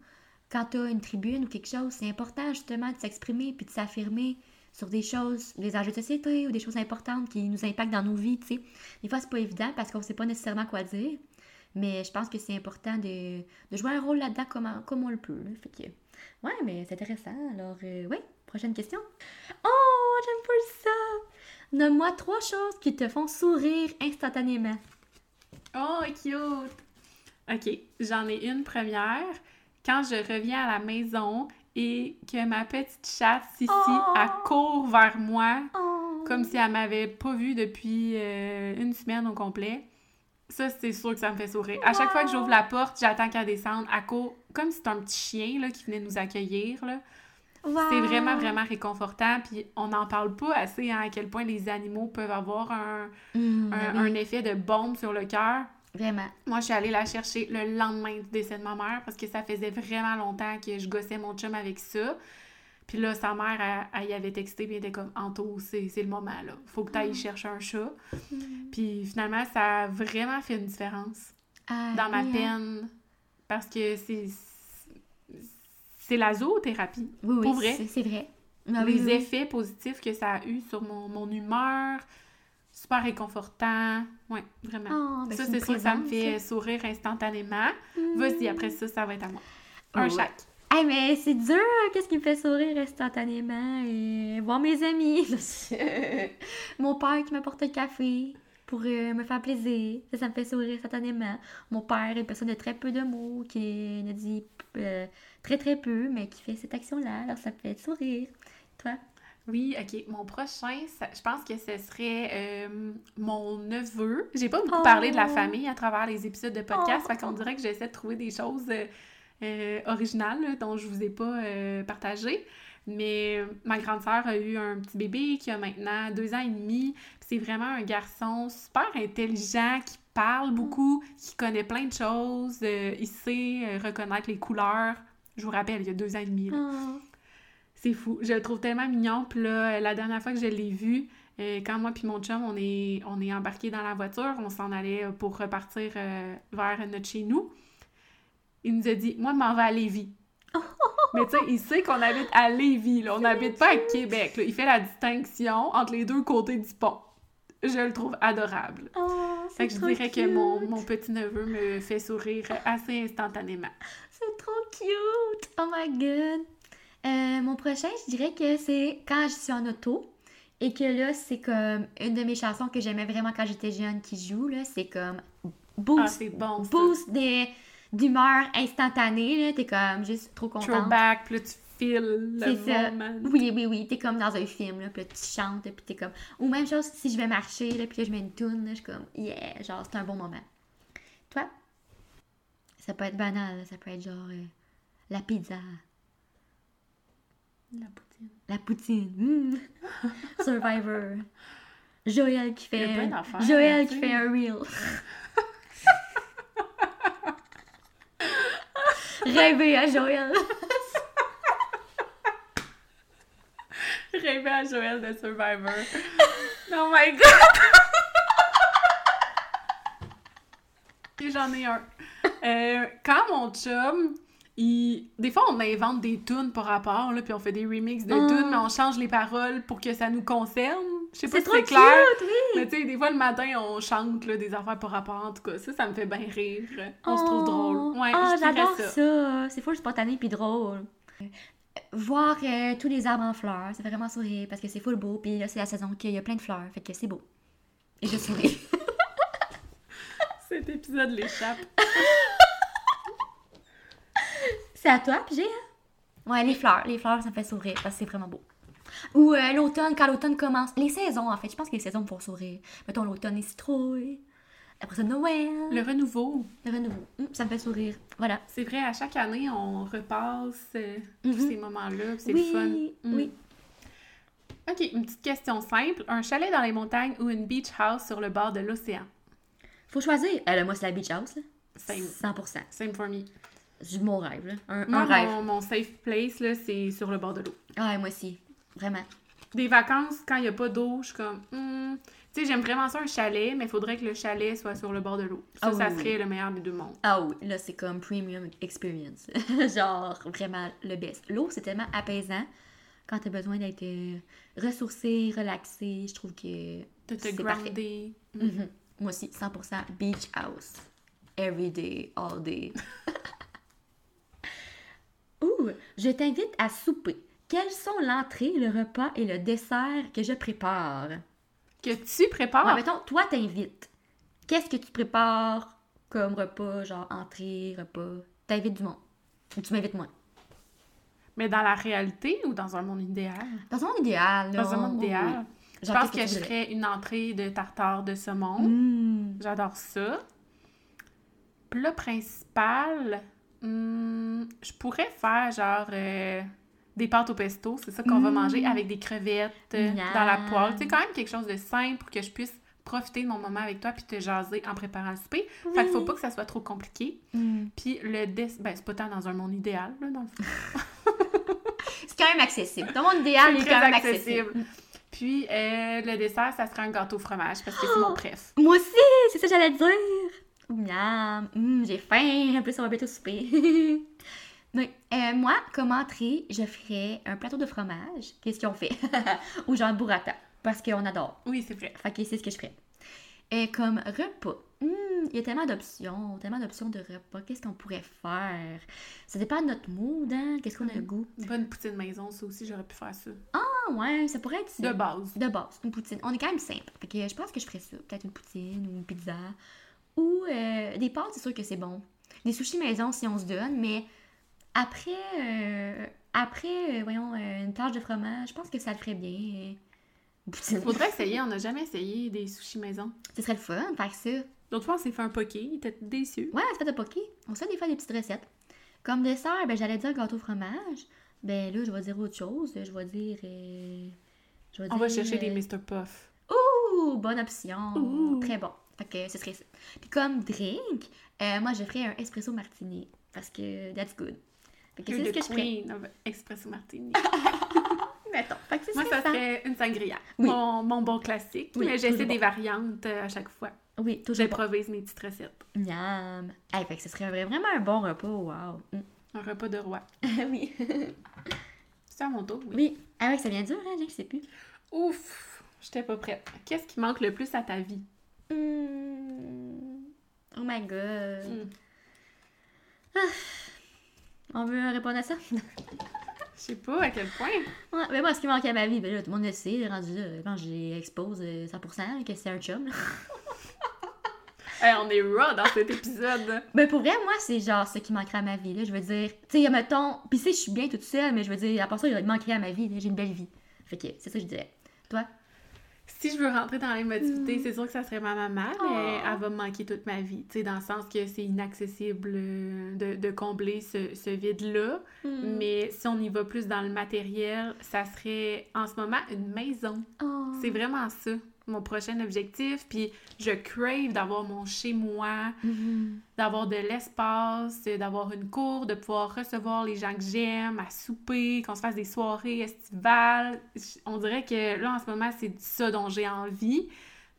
[SPEAKER 2] quand tu as une tribune ou quelque chose, c'est important, justement, de s'exprimer puis de s'affirmer sur des choses, des enjeux de société ou des choses importantes qui nous impactent dans nos vies, tu sais. Des fois, c'est pas évident parce qu'on sait pas nécessairement quoi dire. Mais je pense que c'est important de, jouer un rôle là-dedans comme, on- le peut. là. Fait que, mais c'est intéressant. Alors, euh, oui, prochaine question. Oh, j'aime pas ça! Nomme-moi trois choses qui te font sourire instantanément.
[SPEAKER 1] Oh, cute! OK, j'en ai une première. Quand je reviens à la maison et que ma petite chatte, Sissi,
[SPEAKER 2] Oh!
[SPEAKER 1] elle court vers moi
[SPEAKER 2] Oh!
[SPEAKER 1] comme si elle m'avait pas vue depuis euh, une semaine au complet. Ça, c'est sûr que ça me fait sourire. À chaque fois que j'ouvre la porte, j'attends qu'elle descende. Elle court comme si c'était un petit chien là, qui venait nous accueillir. Là.
[SPEAKER 2] Wow.
[SPEAKER 1] C'est vraiment, vraiment réconfortant. Puis on n'en parle pas assez hein, à quel point les animaux peuvent avoir un,
[SPEAKER 2] Mm,
[SPEAKER 1] un,
[SPEAKER 2] oui,
[SPEAKER 1] un effet de bombe sur le cœur.
[SPEAKER 2] Vraiment.
[SPEAKER 1] Moi, je suis allée la chercher le lendemain du décès de ma mère parce que ça faisait vraiment longtemps que je gossais mon chum avec ça. Puis là, sa mère, elle, elle y avait texté, puis elle était comme Anto, c'est le moment, là. Faut que tu ailles chercher un chat. Puis finalement, ça a vraiment fait une différence
[SPEAKER 2] Ah,
[SPEAKER 1] dans ma
[SPEAKER 2] oui, hein.
[SPEAKER 1] peine parce que c'est. C'est la zoothérapie.
[SPEAKER 2] Oui, oui,
[SPEAKER 1] Pour vrai.
[SPEAKER 2] c'est- vrai. Ah,
[SPEAKER 1] les
[SPEAKER 2] oui, oui.
[SPEAKER 1] effets positifs que ça a eu sur mon, mon humeur, super réconfortant. Ouais, vraiment.
[SPEAKER 2] Oh, ben,
[SPEAKER 1] ça, c'est que ça me fait
[SPEAKER 2] ça.
[SPEAKER 1] sourire instantanément.
[SPEAKER 2] Mm.
[SPEAKER 1] Vas-y, après ça, ça va être à moi. Un
[SPEAKER 2] Ouais.
[SPEAKER 1] chaque.
[SPEAKER 2] Hey, mais c'est dur, qu'est-ce qui me fait sourire instantanément? Et voir mes amis. Mon père qui m'apporte le café pour euh, me faire plaisir. Ça, ça me fait sourire instantanément. Mon père est une personne de très peu de mots, qui ne dit euh, très très peu, mais qui fait cette action-là. Alors ça me fait sourire. Toi?
[SPEAKER 1] Oui, ok. Mon prochain, ça- je pense que ce serait euh, mon neveu. J'ai pas beaucoup
[SPEAKER 2] Oh.
[SPEAKER 1] parlé de la famille à travers les épisodes de podcast,
[SPEAKER 2] Oh.
[SPEAKER 1] fait qu'on dirait que j'essaie de trouver des choses originales là, dont je vous ai pas euh, partagé. Mais euh, ma grande sœur a eu un petit bébé qui a maintenant deux ans et demi. C'est vraiment un garçon super intelligent qui parle beaucoup, qui connaît plein de choses. euh, il sait euh, reconnaître les couleurs. Je vous rappelle, il y a deux ans et demi. là.
[SPEAKER 2] Oh.
[SPEAKER 1] C'est fou. Je le trouve tellement mignon. Puis là, la dernière fois que je l'ai vu, quand moi puis mon chum, on est, on est embarqués dans la voiture, on s'en allait pour repartir vers notre chez nous. Il nous a dit, moi, je m'en vais à Lévis. Mais tu sais, il sait qu'on habite à Lévis, là. On n'habite pas à Québec, là. Il fait la distinction entre les deux côtés du pont. Je le trouve adorable.
[SPEAKER 2] Oh,
[SPEAKER 1] Fait que je dirais que mon, mon petit-neveu me fait sourire assez instantanément.
[SPEAKER 2] C'est trop cute! Oh my god! Euh, mon prochain, je dirais que c'est quand je suis en auto et que là, c'est comme une de mes chansons que j'aimais vraiment quand j'étais jeune qui joue. là. C'est comme
[SPEAKER 1] Ah,
[SPEAKER 2] boost,
[SPEAKER 1] c'est bon,
[SPEAKER 2] boost des- d'humeur instantanée. là. T'es comme juste trop contente.
[SPEAKER 1] Throwback, puis là, tu files le
[SPEAKER 2] ça.
[SPEAKER 1] moment.
[SPEAKER 2] Oui, oui, oui. T'es comme dans un film, là, puis là, tu chantes, puis t'es comme... Ou même chose, si je vais marcher, là, puis là, je mets une tune, là, je suis comme, yeah, genre, c'est un bon moment. Toi? Ça peut être banal, ça peut être genre euh, la pizza,
[SPEAKER 1] La poutine.
[SPEAKER 2] la poutine, mm. Survivor, Joël qui
[SPEAKER 1] Il y a
[SPEAKER 2] fait...
[SPEAKER 1] plein d'affaires,
[SPEAKER 2] Joël qui fait un reel. Rêver à Joël.
[SPEAKER 1] Rêver à Joël de Survivor. oh my god! Et J'en ai un. Euh, quand mon chum, il... des fois on invente des tunes par rapport, là, puis on fait des remixes de
[SPEAKER 2] Oh.
[SPEAKER 1] tunes, mais on change les paroles pour que ça nous concerne. Je sais pas
[SPEAKER 2] C'est
[SPEAKER 1] si c'est
[SPEAKER 2] cute,
[SPEAKER 1] clair.
[SPEAKER 2] oui.
[SPEAKER 1] Mais tu sais, des fois le matin, on chante là, des affaires par rapport. En tout cas, ça, ça me fait bien rire. On se trouve drôle. Ouais,
[SPEAKER 2] oh,
[SPEAKER 1] je dirais
[SPEAKER 2] j'adore
[SPEAKER 1] ça.
[SPEAKER 2] ça. C'est full spontané puis drôle. Euh, Voir euh, tous les arbres en fleurs, ça fait vraiment sourire parce que c'est full beau. Puis là, c'est la saison qu'il y a plein de fleurs, fait que c'est beau. Et je souris.
[SPEAKER 1] Cet épisode l'échappe.
[SPEAKER 2] c'est à toi, puis j'ai. hein? Ouais, les fleurs. Les fleurs, ça me fait sourire parce que c'est vraiment beau. Ou euh, l'automne, quand l'automne commence. Les saisons, en fait. Je pense que les saisons me font sourire. Mettons, l'automne, les citrouilles. Après ça, Noël.
[SPEAKER 1] Le renouveau.
[SPEAKER 2] Le renouveau. Hum, ça me fait sourire. Voilà.
[SPEAKER 1] C'est vrai, à chaque année, on repasse tous
[SPEAKER 2] Mhm.
[SPEAKER 1] ces moments-là, c'est
[SPEAKER 2] oui,
[SPEAKER 1] le fun. Mm.
[SPEAKER 2] oui.
[SPEAKER 1] OK, une petite question simple. Un chalet dans les montagnes ou une beach house sur le bord de l'océan?
[SPEAKER 2] Faut choisir. Euh, moi, c'est la beach house, là.
[SPEAKER 1] Same.
[SPEAKER 2] 100%.
[SPEAKER 1] Same for me.
[SPEAKER 2] C'est mon rêve, là. Un,
[SPEAKER 1] Moi,
[SPEAKER 2] un rêve.
[SPEAKER 1] mon, mon safe place, c'est sur le bord de l'eau.
[SPEAKER 2] Ouais, moi aussi. Vraiment.
[SPEAKER 1] Des vacances, quand il n'y a pas d'eau, je suis comme... hmm. Tu sais, j'aime vraiment ça, un chalet, mais il faudrait que le chalet soit sur le bord de l'eau. Ça,
[SPEAKER 2] Ah
[SPEAKER 1] ça
[SPEAKER 2] oui,
[SPEAKER 1] serait le meilleur des deux mondes.
[SPEAKER 2] Ah oui, là, c'est comme premium experience. Genre, vraiment le best. L'eau, c'est tellement apaisant quand t'as besoin d'être euh, ressourcé, relaxé. Je trouve que
[SPEAKER 1] De te
[SPEAKER 2] parfait.
[SPEAKER 1] Mm.
[SPEAKER 2] Moi aussi, 100% beach house. Every day, all day. Ouh, je t'invite à souper. Quels sont l'entrée, le repas et le dessert que je prépare?
[SPEAKER 1] Que tu prépares?
[SPEAKER 2] Ouais, mettons, toi, t'invites. Qu'est-ce que tu prépares comme repas, genre entrée, repas? T'invites du monde. Ou tu m'invites moi.
[SPEAKER 1] Mais dans la réalité ou dans un monde idéal?
[SPEAKER 2] Dans un monde idéal, là.
[SPEAKER 1] Dans un monde
[SPEAKER 2] oui,
[SPEAKER 1] idéal.
[SPEAKER 2] oui.
[SPEAKER 1] Je pense que, je ferais une entrée de tartare de saumon.
[SPEAKER 2] Mmh.
[SPEAKER 1] J'adore ça. Plat principal, Hmm, je pourrais faire genre euh, des pâtes au pesto, c'est ça qu'on va manger avec des crevettes euh, dans la poêle. C'est quand même quelque chose de simple pour que je puisse profiter de mon moment avec toi puis te jaser en préparant le souper. Fait qu'il faut pas que ça soit trop compliqué.
[SPEAKER 2] Mm.
[SPEAKER 1] Puis le dessert, ben c'est pas tant dans un monde idéal, là, dans le fond.
[SPEAKER 2] C'est quand même accessible. Ton monde idéal
[SPEAKER 1] C'est
[SPEAKER 2] est quand même
[SPEAKER 1] accessible.
[SPEAKER 2] accessible.
[SPEAKER 1] Puis euh, le dessert, ça serait un gâteau au fromage parce que c'est mon préf.
[SPEAKER 2] Moi aussi, c'est ça que j'allais dire. Miam, Hum, j'ai faim. En plus, on va bientôt souper. Oui. Euh, moi, comme entrée, je ferais un plateau de fromage. Qu'est-ce qu'on fait? Ou genre burrata. Parce qu'on adore.
[SPEAKER 1] Oui, c'est vrai.
[SPEAKER 2] Fait que c'est ce que je ferais. Et comme repas, hum, il y a tellement d'options, tellement d'options de repas. Qu'est-ce qu'on pourrait faire? Ça dépend de notre mood, hein? Qu'est-ce qu'on a le goût?
[SPEAKER 1] Une bonne poutine maison, ça aussi, j'aurais pu faire ça.
[SPEAKER 2] Ah ouais, ça pourrait être
[SPEAKER 1] De base.
[SPEAKER 2] de base, une poutine. On est quand même simple. Fait que je pense que je ferais ça. Peut-être une poutine ou une pizza. Ou euh, des pâtes, c'est sûr que c'est bon. Des sushis maison si on se donne, mais après, euh, après euh, voyons, euh, une plage de fromage, je pense que ça le ferait bien. poutine.
[SPEAKER 1] Faudrait essayer, on n'a jamais essayé des sushis maison.
[SPEAKER 2] Ce serait le fun de faire ça.
[SPEAKER 1] L'autre fois, on s'est fait un poké, il était déçu.
[SPEAKER 2] Ouais, c'est fait de poké. On se fait des fois des petites recettes. Comme dessert, ben, j'allais dire gâteau au fromage. Ben là, je vais dire autre chose. Je vais dire. je vais
[SPEAKER 1] On va chercher des Mr. Puff.
[SPEAKER 2] Ouh, bonne option.
[SPEAKER 1] Ouh.
[SPEAKER 2] Très bon. Fait que ce serait ça. Puis comme drink, euh, moi je ferais un espresso martini. Parce que that's good. Fait que c'est ce que je ferais.
[SPEAKER 1] queen Espresso Martini.
[SPEAKER 2] Mettons. Fait que
[SPEAKER 1] Moi, ça
[SPEAKER 2] que
[SPEAKER 1] serait une sangria.
[SPEAKER 2] Oui.
[SPEAKER 1] Mon, mon bon classique.
[SPEAKER 2] Oui,
[SPEAKER 1] mais j'essaie des
[SPEAKER 2] bon.
[SPEAKER 1] variantes euh, à chaque fois.
[SPEAKER 2] Oui, toujours bon.
[SPEAKER 1] J'improvise mes petites recettes.
[SPEAKER 2] Miam. Hey, fait que ce serait vraiment un bon repas. Wow. Mm.
[SPEAKER 1] Un repas de roi.
[SPEAKER 2] oui.
[SPEAKER 1] C'est à mon tour, oui.
[SPEAKER 2] oui. Ah ouais, ça vient dur, hein, je sais plus.
[SPEAKER 1] Ouf! J'étais pas prête. Qu'est-ce qui manque le plus à ta vie?
[SPEAKER 2] Hmm. Oh my god.
[SPEAKER 1] Hmm.
[SPEAKER 2] On veut répondre à ça?
[SPEAKER 1] Je sais pas à quel point.
[SPEAKER 2] Ouais, mais moi, ce qui manque à ma vie, ben là, tout le monde le sait, rendu là, quand j'ai expose euh, 100% que c'est un chum. là.
[SPEAKER 1] Hey, on est raw dans cet épisode.
[SPEAKER 2] Ben pour vrai, moi, c'est genre ce qui manquerait à ma vie, là. Je veux dire, tu sais, mettons, pis sais, je suis bien toute seule, mais je veux dire, à part ça, il manquerait à ma vie. J'ai une belle vie. Fait que c'est ça que je dirais. Toi?
[SPEAKER 1] Si je veux rentrer dans l'émotivité, c'est sûr que ça serait ma maman, mais
[SPEAKER 2] Oh.
[SPEAKER 1] elle va me manquer toute ma vie. Tu sais, dans le sens que c'est inaccessible euh, de, de combler ce, ce vide-là.
[SPEAKER 2] Hmm.
[SPEAKER 1] Mais si on y va plus dans le matériel, ça serait en ce moment une maison.
[SPEAKER 2] Oh.
[SPEAKER 1] C'est vraiment ça, mon prochain objectif. Puis je crave d'avoir mon chez-moi,
[SPEAKER 2] Mhm.
[SPEAKER 1] d'avoir de l'espace, d'avoir une cour, de pouvoir recevoir les gens que j'aime, à souper, qu'on se fasse des soirées estivales. On dirait que là, en ce moment, c'est ça dont j'ai envie.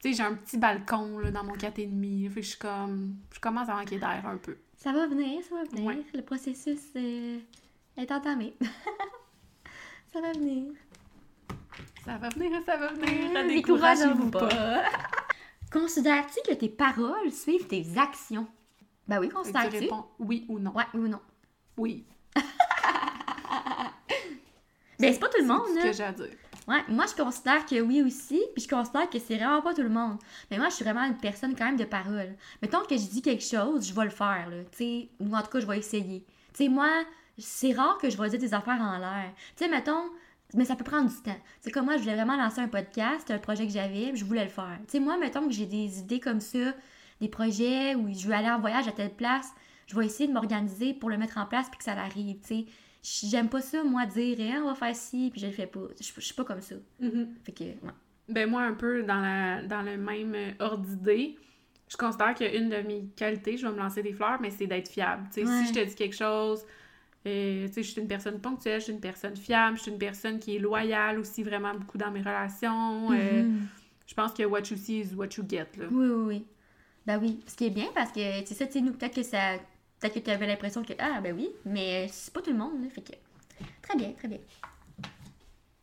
[SPEAKER 1] Tu sais, j'ai un petit balcon là, dans mon 4,5. Fait que je suis comme... Je commence à manquer d'air un peu.
[SPEAKER 2] Ça va venir, ça va venir.
[SPEAKER 1] Ouais.
[SPEAKER 2] Le processus euh, est entamé. ça va venir.
[SPEAKER 1] Ça va venir, ça va venir.
[SPEAKER 2] Ah,
[SPEAKER 1] Découragez-vous
[SPEAKER 2] découragez-vous
[SPEAKER 1] pas.
[SPEAKER 2] Considères-tu que tes paroles suivent tes actions? Ben oui, considères-tu?
[SPEAKER 1] réponds oui ou non.
[SPEAKER 2] Ouais, oui ou non?
[SPEAKER 1] Oui.
[SPEAKER 2] Ben, c'est pas tout le monde,
[SPEAKER 1] C'est ce que j'ai à dire.
[SPEAKER 2] Ouais, moi je considère que oui aussi, puis je considère que c'est vraiment pas tout le monde. Mais moi je suis vraiment une personne quand même de parole. Mettons que je dis quelque chose, je vais le faire, là. Tu sais, ou en tout cas je vais essayer. Tu sais, moi, c'est rare que je vais dire des affaires en l'air. Tu sais, mettons, mais ça peut prendre du temps. C'est comme moi, je voulais vraiment lancer un podcast, un projet que j'avais, je voulais le faire. Tu sais, moi, mettons que j'ai des idées comme ça, des projets où je veux aller en voyage à telle place, je vais essayer de m'organiser pour le mettre en place puis que ça arrive, tu sais. J'aime pas ça, moi, dire, Eh, on va faire ci, puis je le fais pas. Je suis pas comme ça. Fait que, ouais.
[SPEAKER 1] Ben moi, un peu dans, la, dans le même euh, ordre d'idée, je considère qu'une de mes qualités, je vais me lancer des fleurs, mais c'est d'être fiable. Tu sais,
[SPEAKER 2] Ouais.
[SPEAKER 1] Si je te dis quelque chose, euh, tu sais, je suis une personne ponctuelle, je suis une personne fiable, je suis une personne qui est loyale aussi vraiment beaucoup dans mes relations. euh,
[SPEAKER 2] Mhm.
[SPEAKER 1] je pense que what you see is what you get. Là.
[SPEAKER 2] Oui, oui, oui. Ben oui, ce qui est bien parce que, tu sais, ça, tu sais, nous, peut-être que ça. Peut-être que tu avais l'impression que, ah, ben oui, mais c'est pas tout le monde, là, fait que. Très bien, très bien.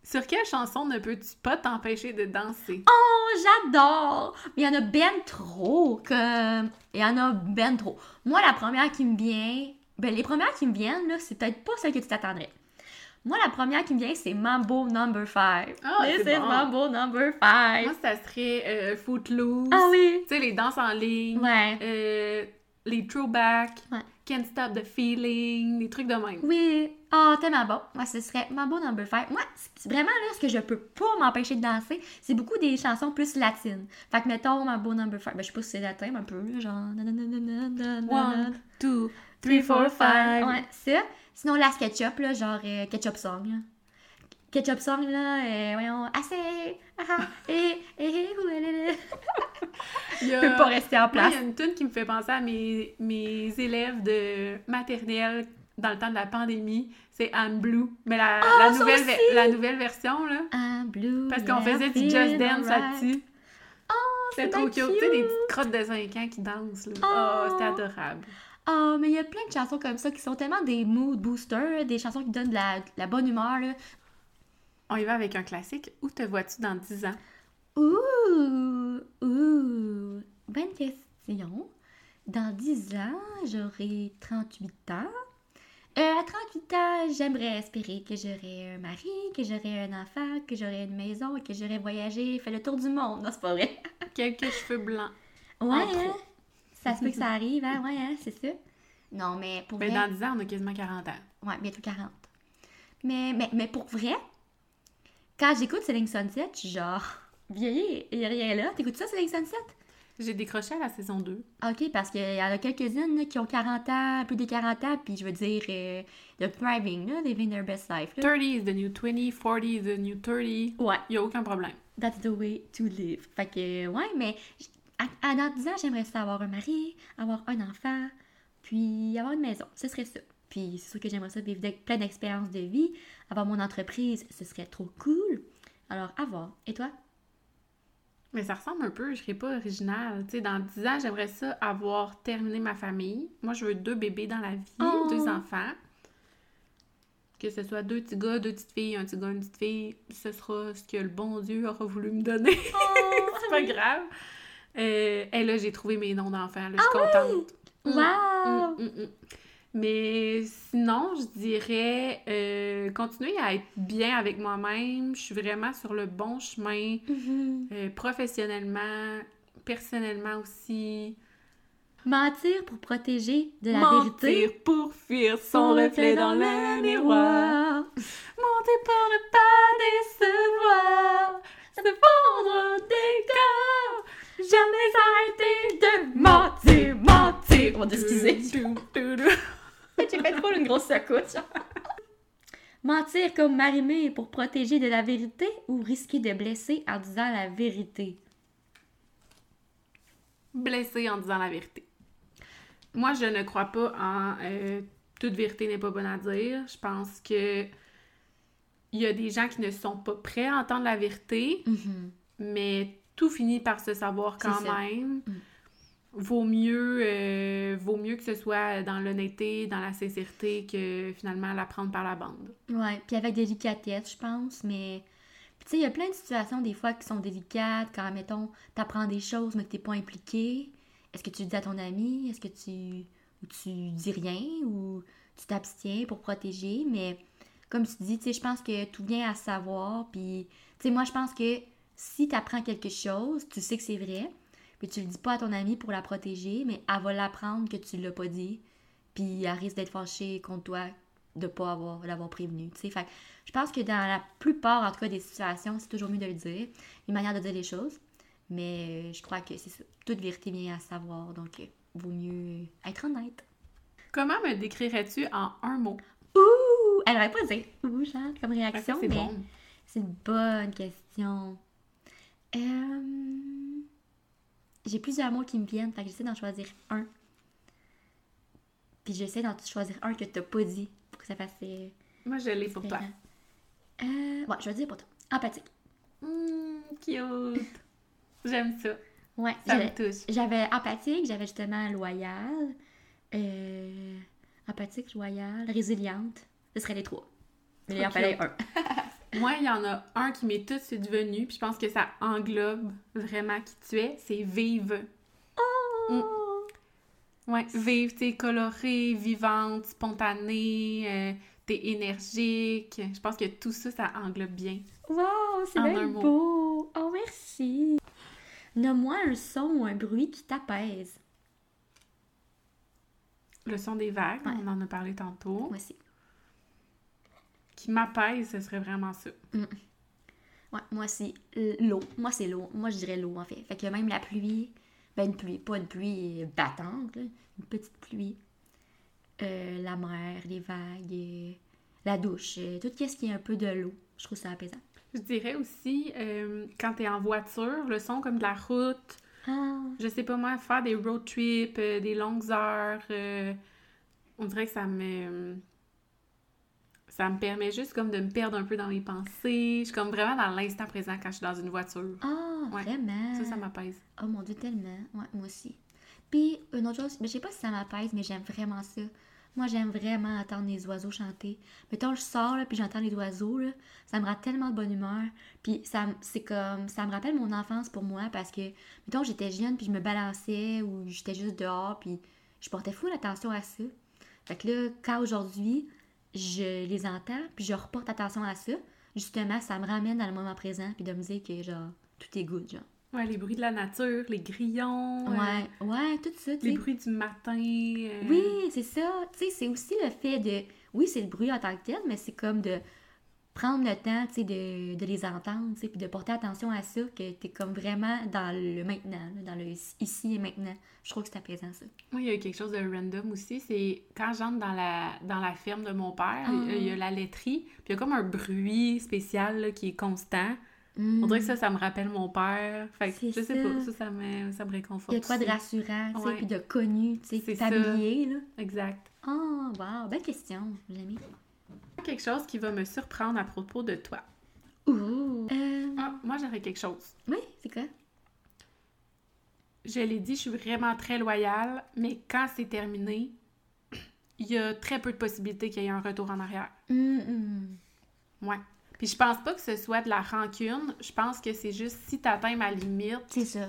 [SPEAKER 1] Sur quelle chanson ne peux-tu pas t'empêcher de danser?
[SPEAKER 2] Oh, j'adore! Mais il y en a ben trop, comme. Il y en a ben trop. Moi, la première qui me vient. Ben, les premières qui me viennent, là, c'est peut-être pas celle que tu t'attendrais. Moi, la première qui me vient, c'est Mambo Number 5.
[SPEAKER 1] Ah,
[SPEAKER 2] This
[SPEAKER 1] c'est
[SPEAKER 2] is
[SPEAKER 1] bon.
[SPEAKER 2] Mambo Number 5.
[SPEAKER 1] Moi, ça serait euh, Footloose.
[SPEAKER 2] Ah oui!
[SPEAKER 1] Tu sais, les danses en ligne.
[SPEAKER 2] Ouais.
[SPEAKER 1] euh, les throwbacks.
[SPEAKER 2] Ouais.
[SPEAKER 1] Can't stop the feeling. Des trucs de même.
[SPEAKER 2] Oui. Ah, tellement bon. Moi, ce serait Mambo Number 5. Moi, c'est vraiment là ce que je peux pas m'empêcher de danser. C'est beaucoup des chansons plus latines. Fait que mettons Mambo Number 5. Ben, je sais pas si c'est latin, mais un peu, genre.
[SPEAKER 1] One, two, three, four, five.
[SPEAKER 2] Ouais, ça. Sinon, la ketchup, là, genre euh, ketchup song. Là. Ketchup song, là, euh, voyons, assez. Ah, ah, et, et, où elle est
[SPEAKER 1] Il y
[SPEAKER 2] Je peux pas rester en place.
[SPEAKER 1] il y a une tune qui me fait penser à mes, mes élèves de maternelle dans le temps de la pandémie. C'est I'm Blue. Mais la,
[SPEAKER 2] Ah,
[SPEAKER 1] la, nouvelle, la nouvelle version, là.
[SPEAKER 2] I'm blue.
[SPEAKER 1] Parce qu'on faisait du Just Dance là-dessus.
[SPEAKER 2] Oh, c'est
[SPEAKER 1] trop cute. Tu sais, des petites crottes de 5 ans qui dansent, là.
[SPEAKER 2] Oh.
[SPEAKER 1] Oh, c'était adorable.
[SPEAKER 2] Oh, mais il y a plein de chansons comme ça qui sont tellement des mood boosters, des chansons qui donnent de la, de la bonne humeur, là.
[SPEAKER 1] On y va avec un classique. Où te vois-tu dans 10 ans?
[SPEAKER 2] Ouh, ouh, bonne question. Dans 10 ans, j'aurai 38 ans. Euh, à 38 ans, j'aimerais espérer que j'aurai un mari, que j'aurai un enfant, que j'aurai une maison que j'aurai voyagé, fait le tour du monde. Non, c'est pas vrai.
[SPEAKER 1] Quelques cheveux blancs.
[SPEAKER 2] Ouais, hein? Ça se peut que ça arrive, hein? Ouais, hein? C'est ça. Non, mais pour
[SPEAKER 1] Mais
[SPEAKER 2] vrai...
[SPEAKER 1] dans 10 ans, on a quasiment 40 ans.
[SPEAKER 2] Ouais, bientôt 40. Mais, mais, mais pour vrai, quand j'écoute Selling Sunset, je suis genre, vieillir, il n'y a rien là. T'écoutes ça, Selling Sunset?
[SPEAKER 1] J'ai décroché à la saison 2.
[SPEAKER 2] Ok, parce qu'il y en a quelques-unes qui ont 40 ans, plus de 40 ans, puis je veux dire, euh, the thriving, là, living their best life. Là.
[SPEAKER 1] 30 is the new 20, 40 is the new 30.
[SPEAKER 2] Ouais,
[SPEAKER 1] Il a aucun problème.
[SPEAKER 2] that's the way to live. Fait que, ouais, mais à, à dans 10 ans, j'aimerais ça avoir un mari, avoir un enfant, puis avoir une maison. Ce serait ça. Puis c'est sûr que j'aimerais ça vivre de- plein d'expériences de vie, avoir mon entreprise, ce serait trop cool. Alors, à voir. Et toi?
[SPEAKER 1] Mais ça ressemble un peu, je serais pas originale. Tu sais, dans 10 ans, j'aimerais ça avoir terminé ma famille. Moi, je veux deux bébés dans la vie,
[SPEAKER 2] Oh.
[SPEAKER 1] deux enfants. Que ce soit deux petits gars, deux petites filles, un petit gars, une petite fille, ce sera ce que le bon Dieu aura voulu me donner. C'est pas grave. Euh, et là, j'ai trouvé mes noms d'enfants, je suis contente.
[SPEAKER 2] Wow!
[SPEAKER 1] mm, mm, mm. Mais sinon, je dirais euh, continuer à être bien avec moi-même. Je suis vraiment sur le bon chemin.
[SPEAKER 2] Mhm.
[SPEAKER 1] Euh, professionnellement, personnellement aussi.
[SPEAKER 2] Mentir pour protéger de la
[SPEAKER 1] Mentir
[SPEAKER 2] vérité.
[SPEAKER 1] pour fuir son reflet dans le miroir. Mentir pour ne pas décevoir. Se fondre des corps. Jamais arrêter de mentir, mentir. Dou, dou, dou.
[SPEAKER 2] J'ai fait trop une grosse secousse. Mentir comme Marimé pour protéger de la vérité ou risquer de blesser en disant la vérité?
[SPEAKER 1] Blessé en disant la vérité. Moi, je ne crois pas en euh, toute vérité n'est pas bonne à dire. Je pense que il y a des gens qui ne sont pas prêts à entendre la vérité, mais tout finit par se savoir quand même.
[SPEAKER 2] Mm.
[SPEAKER 1] Vaut mieux, euh, vaut mieux que ce soit dans l'honnêteté, dans la sincérité, que finalement la prendre par la bande.
[SPEAKER 2] Ouais, puis avec délicatesse, je pense, mais... Tu sais, il y a plein de situations des fois qui sont délicates, quand, mettons, t'apprends des choses mais que t'es pas impliqué. Est-ce que tu le dis à ton ami? Est-ce que tu... Ou tu dis rien? Ou tu t'abstiens pour protéger? Mais comme tu dis, tu sais, je pense que tout vient à savoir, puis... Tu sais, moi, je pense que si t'apprends quelque chose, tu sais que c'est vrai, puis tu le dis pas à ton ami pour la protéger, mais elle va l'apprendre que tu l'as pas dit, puis elle risque d'être fâchée contre toi de pas avoir l'avoir prévenu, tu sais. Fait que je pense que dans la plupart, en tout cas, des situations, c'est toujours mieux de le dire, une manière de dire les choses, mais euh, je crois que c'est. Toute vérité vient à savoir, donc euh, vaut mieux être honnête.
[SPEAKER 1] Comment me décrirais-tu en un mot?
[SPEAKER 2] Ouh! Elle aurait pas dit ouh, genre, comme réaction, mais
[SPEAKER 1] bon.
[SPEAKER 2] c'est une bonne question. Euh, J'ai plusieurs mots qui me viennent, fait que j'essaie d'en choisir un. Puis j'essaie d'en choisir un que t'as pas dit pour que ça fasse euh,
[SPEAKER 1] Moi, je l'ai pour toi.
[SPEAKER 2] Euh, ouais, je vais dire pour toi. Empathique.
[SPEAKER 1] Hum, cute. J'aime ça.
[SPEAKER 2] Ouais,
[SPEAKER 1] Ça me
[SPEAKER 2] j'avais-
[SPEAKER 1] touche.
[SPEAKER 2] j'avais empathique, j'avais justement loyal, euh, empathique, loyale, résiliente. Ce serait les trois. Mais il en fallait un.
[SPEAKER 1] Moi, il y en a un qui m'est tout de suite venu, puis je pense que ça englobe vraiment qui tu es, c'est vive.
[SPEAKER 2] Oh!
[SPEAKER 1] Ouais, vive, t'es colorée, vivante, spontanée, euh, t'es énergique. Je pense que tout ça, ça englobe bien.
[SPEAKER 2] Wow, c'est
[SPEAKER 1] En
[SPEAKER 2] bien
[SPEAKER 1] mot.
[SPEAKER 2] beau! Oh, merci! Nomme-moi un son ou un bruit qui t'apaise.
[SPEAKER 1] Le son des vagues,
[SPEAKER 2] Ouais.
[SPEAKER 1] on en a parlé tantôt.
[SPEAKER 2] Moi aussi.
[SPEAKER 1] Qui m'apaise, ce serait vraiment ça.
[SPEAKER 2] Ouais, moi. L- L'eau. Moi, c'est l'eau. Moi, je dirais l'eau, en fait. Fait que même la pluie, ben une pluie, pas une pluie battante, là, une petite pluie. euh, la mer, les vagues, euh, la douche, euh, tout ce qui est un peu de l'eau. Je trouve ça apaisant.
[SPEAKER 1] Je dirais aussi, quand t'es en voiture, le son comme de la route,
[SPEAKER 2] Ah,
[SPEAKER 1] je sais pas moi, faire des road trips, des longues heures, on dirait que ça me... Ça me permet juste comme de me perdre un peu dans mes pensées. Je suis comme vraiment dans l'instant présent quand je suis dans une voiture.
[SPEAKER 2] ah
[SPEAKER 1] Ouais.
[SPEAKER 2] vraiment?
[SPEAKER 1] Ça, ça m'apaise.
[SPEAKER 2] Oh mon dieu, tellement. Ouais, moi aussi. Puis, une autre chose, mais je sais pas si ça m'apaise, mais j'aime vraiment ça. Moi, j'aime vraiment entendre les oiseaux chanter. Mettons, je sors, là, puis j'entends les oiseaux, là, ça me rend tellement de bonne humeur. Puis, ça, me- c'est comme, ça me rappelle mon enfance pour moi, parce que, mettons, j'étais jeune, puis je me balançais, ou j'étais juste dehors, puis je portais fou attention à ça. Fait que là, quand aujourd'hui, je les entends, puis je reporte attention à ça, justement, ça me ramène dans le moment présent, puis de me dire que, genre, tout est good, genre.
[SPEAKER 1] Ouais, les bruits de la nature, les grillons, euh,
[SPEAKER 2] Ouais, ouais, tout ça,
[SPEAKER 1] les bruits du matin. euh,
[SPEAKER 2] Oui, c'est ça. Tu sais, c'est aussi le fait de. Oui, c'est le bruit en tant que tel, mais c'est comme de prendre le temps, tu sais, de, de les entendre, tu sais, puis de porter attention à ça, que t'es comme vraiment dans le maintenant, là, dans le ici et maintenant. Je trouve que c'est apaisant, ça.
[SPEAKER 1] Moi, il y a quelque chose de random aussi, c'est quand j'entre dans la, dans la ferme de mon père,
[SPEAKER 2] Ah.
[SPEAKER 1] il y a la laiterie, puis il y a comme un bruit spécial là, qui est constant. On dirait que ça, ça me rappelle mon père. Fait que je sais
[SPEAKER 2] ça.
[SPEAKER 1] pas, ça, ça me, ça me réconforte.
[SPEAKER 2] Il y a quoi de rassurant, tu sais, puis de connu, tu sais,
[SPEAKER 1] ça.
[SPEAKER 2] familier, là.
[SPEAKER 1] Exact.
[SPEAKER 2] Oh, wow, belle question, j'aime.
[SPEAKER 1] Quelque chose qui va me surprendre à propos de toi.
[SPEAKER 2] Ouh. Euh,
[SPEAKER 1] Ah, moi, j'aurais quelque chose.
[SPEAKER 2] oui, c'est quoi?
[SPEAKER 1] Je l'ai dit, je suis vraiment très loyale, mais quand c'est terminé, il y a très peu de possibilités qu'il y ait un retour en arrière.
[SPEAKER 2] Hum, hum.
[SPEAKER 1] Ouais. Puis je pense pas que ce soit de la rancune, je pense que c'est juste si t'atteins ma limite,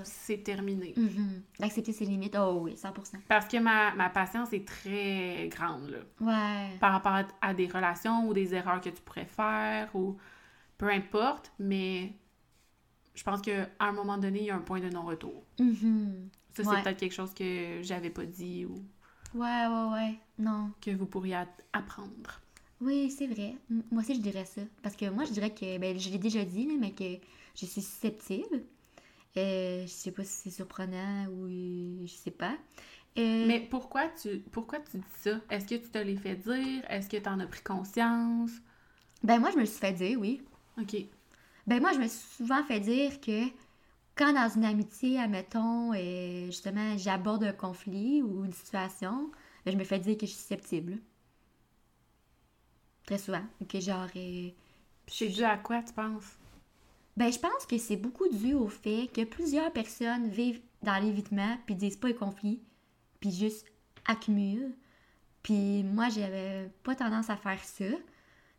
[SPEAKER 2] C'est
[SPEAKER 1] terminé.
[SPEAKER 2] Mhm. D'accepter ses limites, oh oui, 100%.
[SPEAKER 1] Parce que ma, ma patience est très grande, là.
[SPEAKER 2] Ouais.
[SPEAKER 1] Par rapport à, à des relations ou des erreurs que tu pourrais faire ou peu importe, mais je pense qu'à un moment donné, il y a un point de non-retour.
[SPEAKER 2] Mhm.
[SPEAKER 1] Ça, c'est
[SPEAKER 2] Ouais.
[SPEAKER 1] peut-être quelque chose que j'avais pas dit ou
[SPEAKER 2] Ouais, ouais, ouais. Non.
[SPEAKER 1] que vous pourriez apprendre.
[SPEAKER 2] Oui, c'est vrai. Moi aussi, je dirais ça. Parce que moi, je dirais que, ben, je l'ai déjà dit, là, mais que je suis susceptible. Euh, je sais pas si c'est surprenant ou euh, je sais pas. Euh,
[SPEAKER 1] Mais pourquoi tu, pourquoi tu dis ça? Est-ce que tu te l'es fait dire? Est-ce que tu en as pris conscience?
[SPEAKER 2] Ben, moi, je me suis fait dire, oui.
[SPEAKER 1] OK.
[SPEAKER 2] Ben, moi, je me suis souvent fait dire que quand dans une amitié, admettons, euh, justement, j'aborde un conflit ou une situation, ben, je me fais dire que je suis susceptible. Très souvent. Ou que genre. euh,
[SPEAKER 1] Puis c'est dû à quoi, tu penses?
[SPEAKER 2] Ben, je pense que c'est beaucoup dû au fait que plusieurs personnes vivent dans l'évitement puis disent pas les conflits, puis juste accumulent. Puis moi, j'avais pas tendance à faire ça.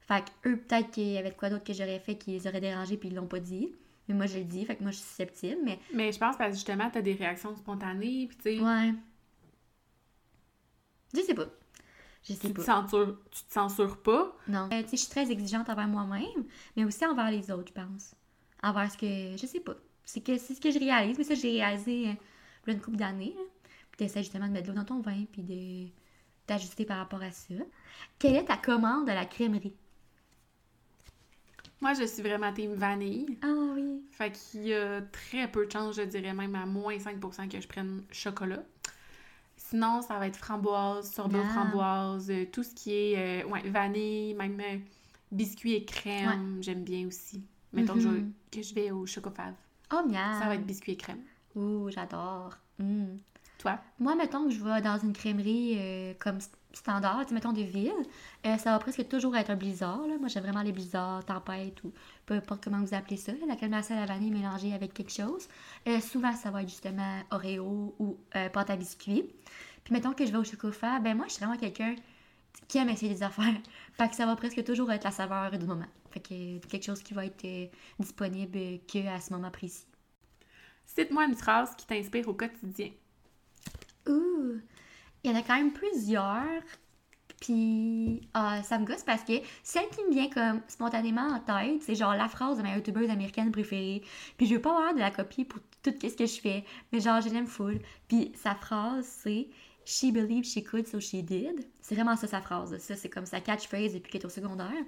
[SPEAKER 2] Fait que eux, peut-être qu'il y avait de quoi d'autre que j'aurais fait qui les aurait dérangés puis ils l'ont pas dit. Mais moi, je le dis, fait que moi, je suis susceptible. Mais
[SPEAKER 1] Mais je pense parce que justement, t'as des réactions spontanées, puis tu sais,
[SPEAKER 2] ouais. Je sais pas. Je sais
[SPEAKER 1] tu, te censures, tu te censures pas.
[SPEAKER 2] Non. Euh, tu sais, je suis très exigeante envers moi-même, mais aussi envers les autres, je pense. Envers ce que. Je sais pas. C'est que c'est ce que je réalise, mais ça, j'ai réalisé euh, une couple d'années. là. Puis t'essaies justement de mettre de l'eau dans ton vin, puis de t'ajuster par rapport à ça. Quelle est ta commande de la crèmerie?
[SPEAKER 1] Moi, je suis vraiment team vanille.
[SPEAKER 2] Ah oui.
[SPEAKER 1] Fait qu'il y a très peu de chances, je dirais même à moins 5% que je prenne chocolat. Sinon, ça va être framboise, sorbet aux
[SPEAKER 2] Ah.
[SPEAKER 1] framboise, euh, tout ce qui est euh, ouais, vanille, même euh, biscuits et crème, j'aime bien aussi. Mettons que, je,
[SPEAKER 2] Mhm.
[SPEAKER 1] que je vais au Chocofave.
[SPEAKER 2] Oh, miam.
[SPEAKER 1] Ça va être biscuits et crème.
[SPEAKER 2] Ouh, j'adore. Mm.
[SPEAKER 1] Toi?
[SPEAKER 2] Moi, mettons que je vais dans une crèmerie euh, comme standard, mettons de ville, euh, ça va presque toujours être un blizzard. Là. Moi, j'aime vraiment les blizzards, tempête ou peu importe comment vous appelez ça. la glacée à la vanille mélangée avec quelque chose. Euh, souvent, ça va être justement Oreo ou euh, pâte à biscuits. Puis mettons que je vais au Chocofa, ben moi, je suis vraiment quelqu'un qui aime essayer des affaires. Fait que ça va presque toujours être la saveur du moment. Fait que euh, quelque chose qui va être disponible que à ce moment précis.
[SPEAKER 1] Cite-moi une phrase qui t'inspire au quotidien.
[SPEAKER 2] Ouh! Il y en a quand même plusieurs. Puis ah, ça me gosse parce que celle qui me vient comme spontanément en tête, c'est genre la phrase de ma youtubeuse américaine préférée. Puis je veux pas avoir de la copie pour tout ce que je fais, mais genre je l'aime full. Puis sa phrase c'est She believed she could, so she did. C'est vraiment ça sa phrase. Ça c'est comme sa catchphrase depuis qu'elle est au secondaire.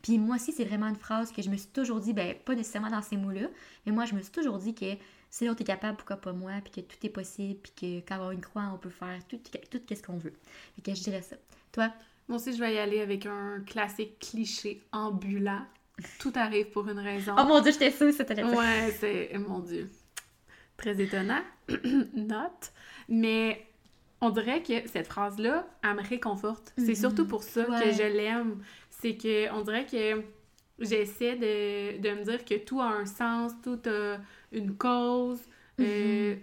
[SPEAKER 2] Puis moi aussi c'est vraiment une phrase que je me suis toujours dit, ben pas nécessairement dans ces mots-là, mais moi je me suis toujours dit que si l'autre est capable, pourquoi pas moi, puis que tout est possible, puis que quand on y croit, on peut faire tout, tout ce qu'on veut. Fait que je dirais ça. Toi?
[SPEAKER 1] Moi aussi, je vais y aller avec un classique cliché ambulant. Tout arrive pour une raison.
[SPEAKER 2] Oh mon dieu, j'étais sûre que c'était.
[SPEAKER 1] Ouais, c'est. Mon Dieu. Très étonnant. Note. Mais on dirait que cette phrase-là, elle me réconforte. C'est
[SPEAKER 2] Mhm.
[SPEAKER 1] surtout pour ça
[SPEAKER 2] Ouais.
[SPEAKER 1] que je l'aime. C'est que on dirait que j'essaie de, de me dire que tout a un sens, tout a une cause. euh,
[SPEAKER 2] Mhm.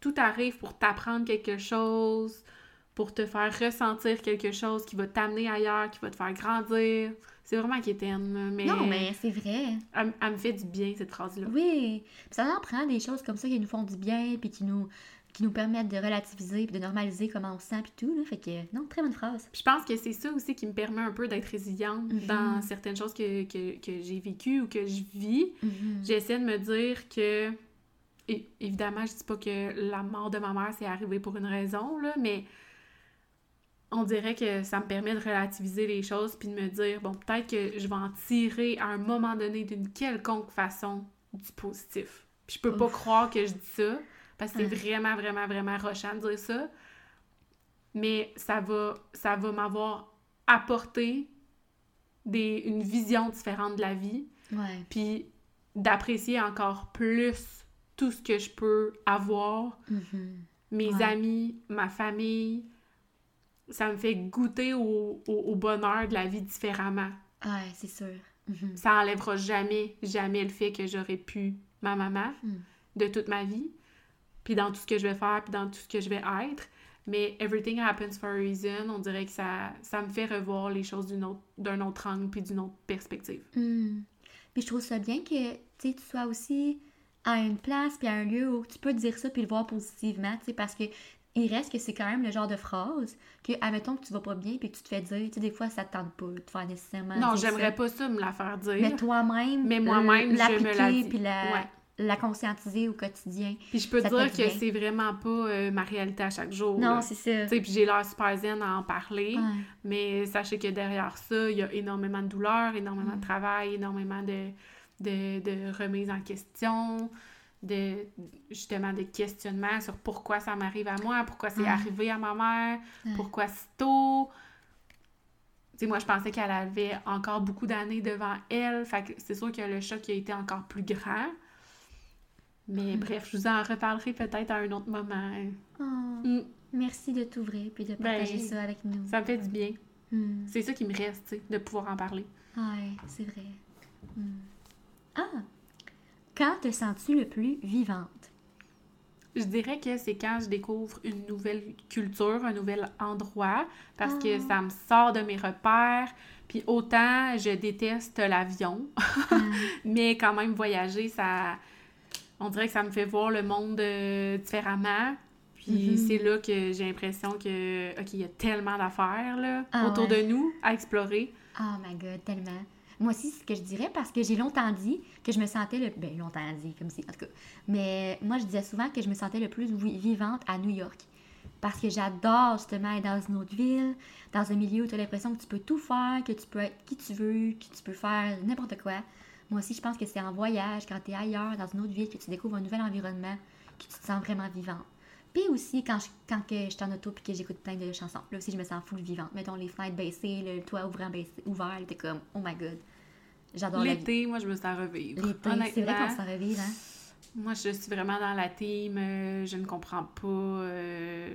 [SPEAKER 1] tout arrive pour t'apprendre quelque chose, pour te faire ressentir quelque chose qui va t'amener ailleurs, qui va te faire grandir. C'est vraiment quétaine, mais,
[SPEAKER 2] Non, mais c'est vrai.
[SPEAKER 1] elle, elle me fait du bien, cette phrase-là.
[SPEAKER 2] Oui. Puis ça en prend des choses comme ça qui nous font du bien, puis qui nous, qui nous permettent de relativiser, puis de normaliser comment on se sent, puis tout. Là. Fait que, non, très bonne phrase.
[SPEAKER 1] Puis je pense que c'est ça aussi qui me permet un peu d'être résiliente
[SPEAKER 2] Mhm.
[SPEAKER 1] dans certaines choses que, que, que j'ai vécues ou que je vis.
[SPEAKER 2] Mhm.
[SPEAKER 1] J'essaie de me dire que... et- évidemment, je dis pas que la mort de ma mère, c'est arrivé pour une raison, là, mais on dirait que ça me permet de relativiser les choses puis de me dire, bon, peut-être que je vais en tirer à un moment donné d'une quelconque façon du positif. Puis je peux pas croire que je dis ça, parce que c'est
[SPEAKER 2] Ouais.
[SPEAKER 1] vraiment, vraiment, vraiment rochant de dire ça. Mais ça va, ça va m'avoir apporté des, une vision différente de la vie
[SPEAKER 2] Ouais.
[SPEAKER 1] puis d'apprécier encore plus tout ce que je peux avoir,
[SPEAKER 2] Mhm.
[SPEAKER 1] mes
[SPEAKER 2] Ouais.
[SPEAKER 1] amis, ma famille. Ça me fait goûter au, au- au bonheur de la vie différemment.
[SPEAKER 2] Ouais, c'est sûr. Mhm.
[SPEAKER 1] Ça enlèvera jamais, jamais le fait que j'aurais pu ma maman
[SPEAKER 2] Mm.
[SPEAKER 1] de toute ma vie, puis dans tout ce que je vais faire, puis dans tout ce que je vais être. Mais everything happens for a reason. On dirait que ça, ça me fait revoir les choses d'une autre- d'un autre angle puis d'une autre perspective.
[SPEAKER 2] Hmm. Puis je trouve ça bien que tu sais, tu sois aussi à une place puis à un lieu où tu peux dire ça puis le voir positivement, tu sais, parce que il reste que c'est quand même le genre de phrase que, admettons que tu vas pas bien puis que tu te fais dire, tu sais, des fois ça te tente pas de te faire nécessairement
[SPEAKER 1] Non, j'aimerais pas ça me la faire dire.
[SPEAKER 2] Mais toi-même,
[SPEAKER 1] Mais moi-même, je me la
[SPEAKER 2] l'appliquer
[SPEAKER 1] dis.
[SPEAKER 2] puis la,
[SPEAKER 1] Ouais.
[SPEAKER 2] La conscientiser au quotidien.
[SPEAKER 1] Puis je peux te dire que c'est vraiment pas euh, ma réalité à chaque jour.
[SPEAKER 2] Non, c'est ça.
[SPEAKER 1] Tu sais, puis j'ai l'air super zen à en parler,
[SPEAKER 2] Ouais.
[SPEAKER 1] mais sachez que derrière ça, il y a énormément de douleur, énormément de travail, énormément de, de, de remise en question, de justement de questionnement sur pourquoi ça m'arrive à moi, pourquoi c'est arrivé à ma mère, pourquoi si tôt. Tu sais, moi, je pensais qu'elle avait encore beaucoup d'années devant elle. Fait que c'est sûr que le choc a été encore plus grand. Mais
[SPEAKER 2] Mm.
[SPEAKER 1] bref, je vous en reparlerai peut-être à un autre moment.
[SPEAKER 2] Oh,
[SPEAKER 1] Mm,
[SPEAKER 2] Merci de t'ouvrir puis de partager
[SPEAKER 1] Ben,
[SPEAKER 2] ça avec nous.
[SPEAKER 1] Ça me fait du bien.
[SPEAKER 2] Hmm.
[SPEAKER 1] C'est ça qui me reste, tu sais, de pouvoir en parler.
[SPEAKER 2] Ouais, c'est vrai. Hmm. Ah! Quand te sens-tu le plus vivante?
[SPEAKER 1] Je dirais que c'est quand je découvre une nouvelle culture, un nouvel endroit, parce que
[SPEAKER 2] Ah.
[SPEAKER 1] ça me sort de mes repères. Puis autant je déteste l'avion, mais quand même voyager, ça, on dirait que ça me fait voir le monde euh, différemment. Puis
[SPEAKER 2] Mhm.
[SPEAKER 1] c'est là que j'ai l'impression que, ok, il y a tellement d'affaires là
[SPEAKER 2] Ah
[SPEAKER 1] autour
[SPEAKER 2] ouais.
[SPEAKER 1] de nous à explorer.
[SPEAKER 2] Oh my god, tellement. Moi aussi, c'est ce que je dirais parce que j'ai longtemps dit que je me sentais le. Ben, longtemps dit, comme si. En tout cas. Mais moi, je disais souvent que je me sentais le plus vi- vivante à New York. Parce que j'adore justement être dans une autre ville, dans un milieu où tu as l'impression que tu peux tout faire, que tu peux être qui tu veux, que tu peux faire n'importe quoi. Moi aussi, je pense que c'est en voyage, quand tu es ailleurs, dans une autre ville, que tu découvres un nouvel environnement, que tu te sens vraiment vivante. Puis aussi, quand je, quand que je suis en auto puis que j'écoute plein de chansons, là aussi, je me sens full vivante. Mettons les fenêtres baissées, le toit ouvrant baissé, ouvert, t'es comme, oh my god, j'adore.
[SPEAKER 1] L'été, moi, je me sens revivre.
[SPEAKER 2] L'été, c'est vrai qu'on s'en revive, hein?
[SPEAKER 1] Moi, je suis vraiment dans la team. euh, je ne comprends pas euh,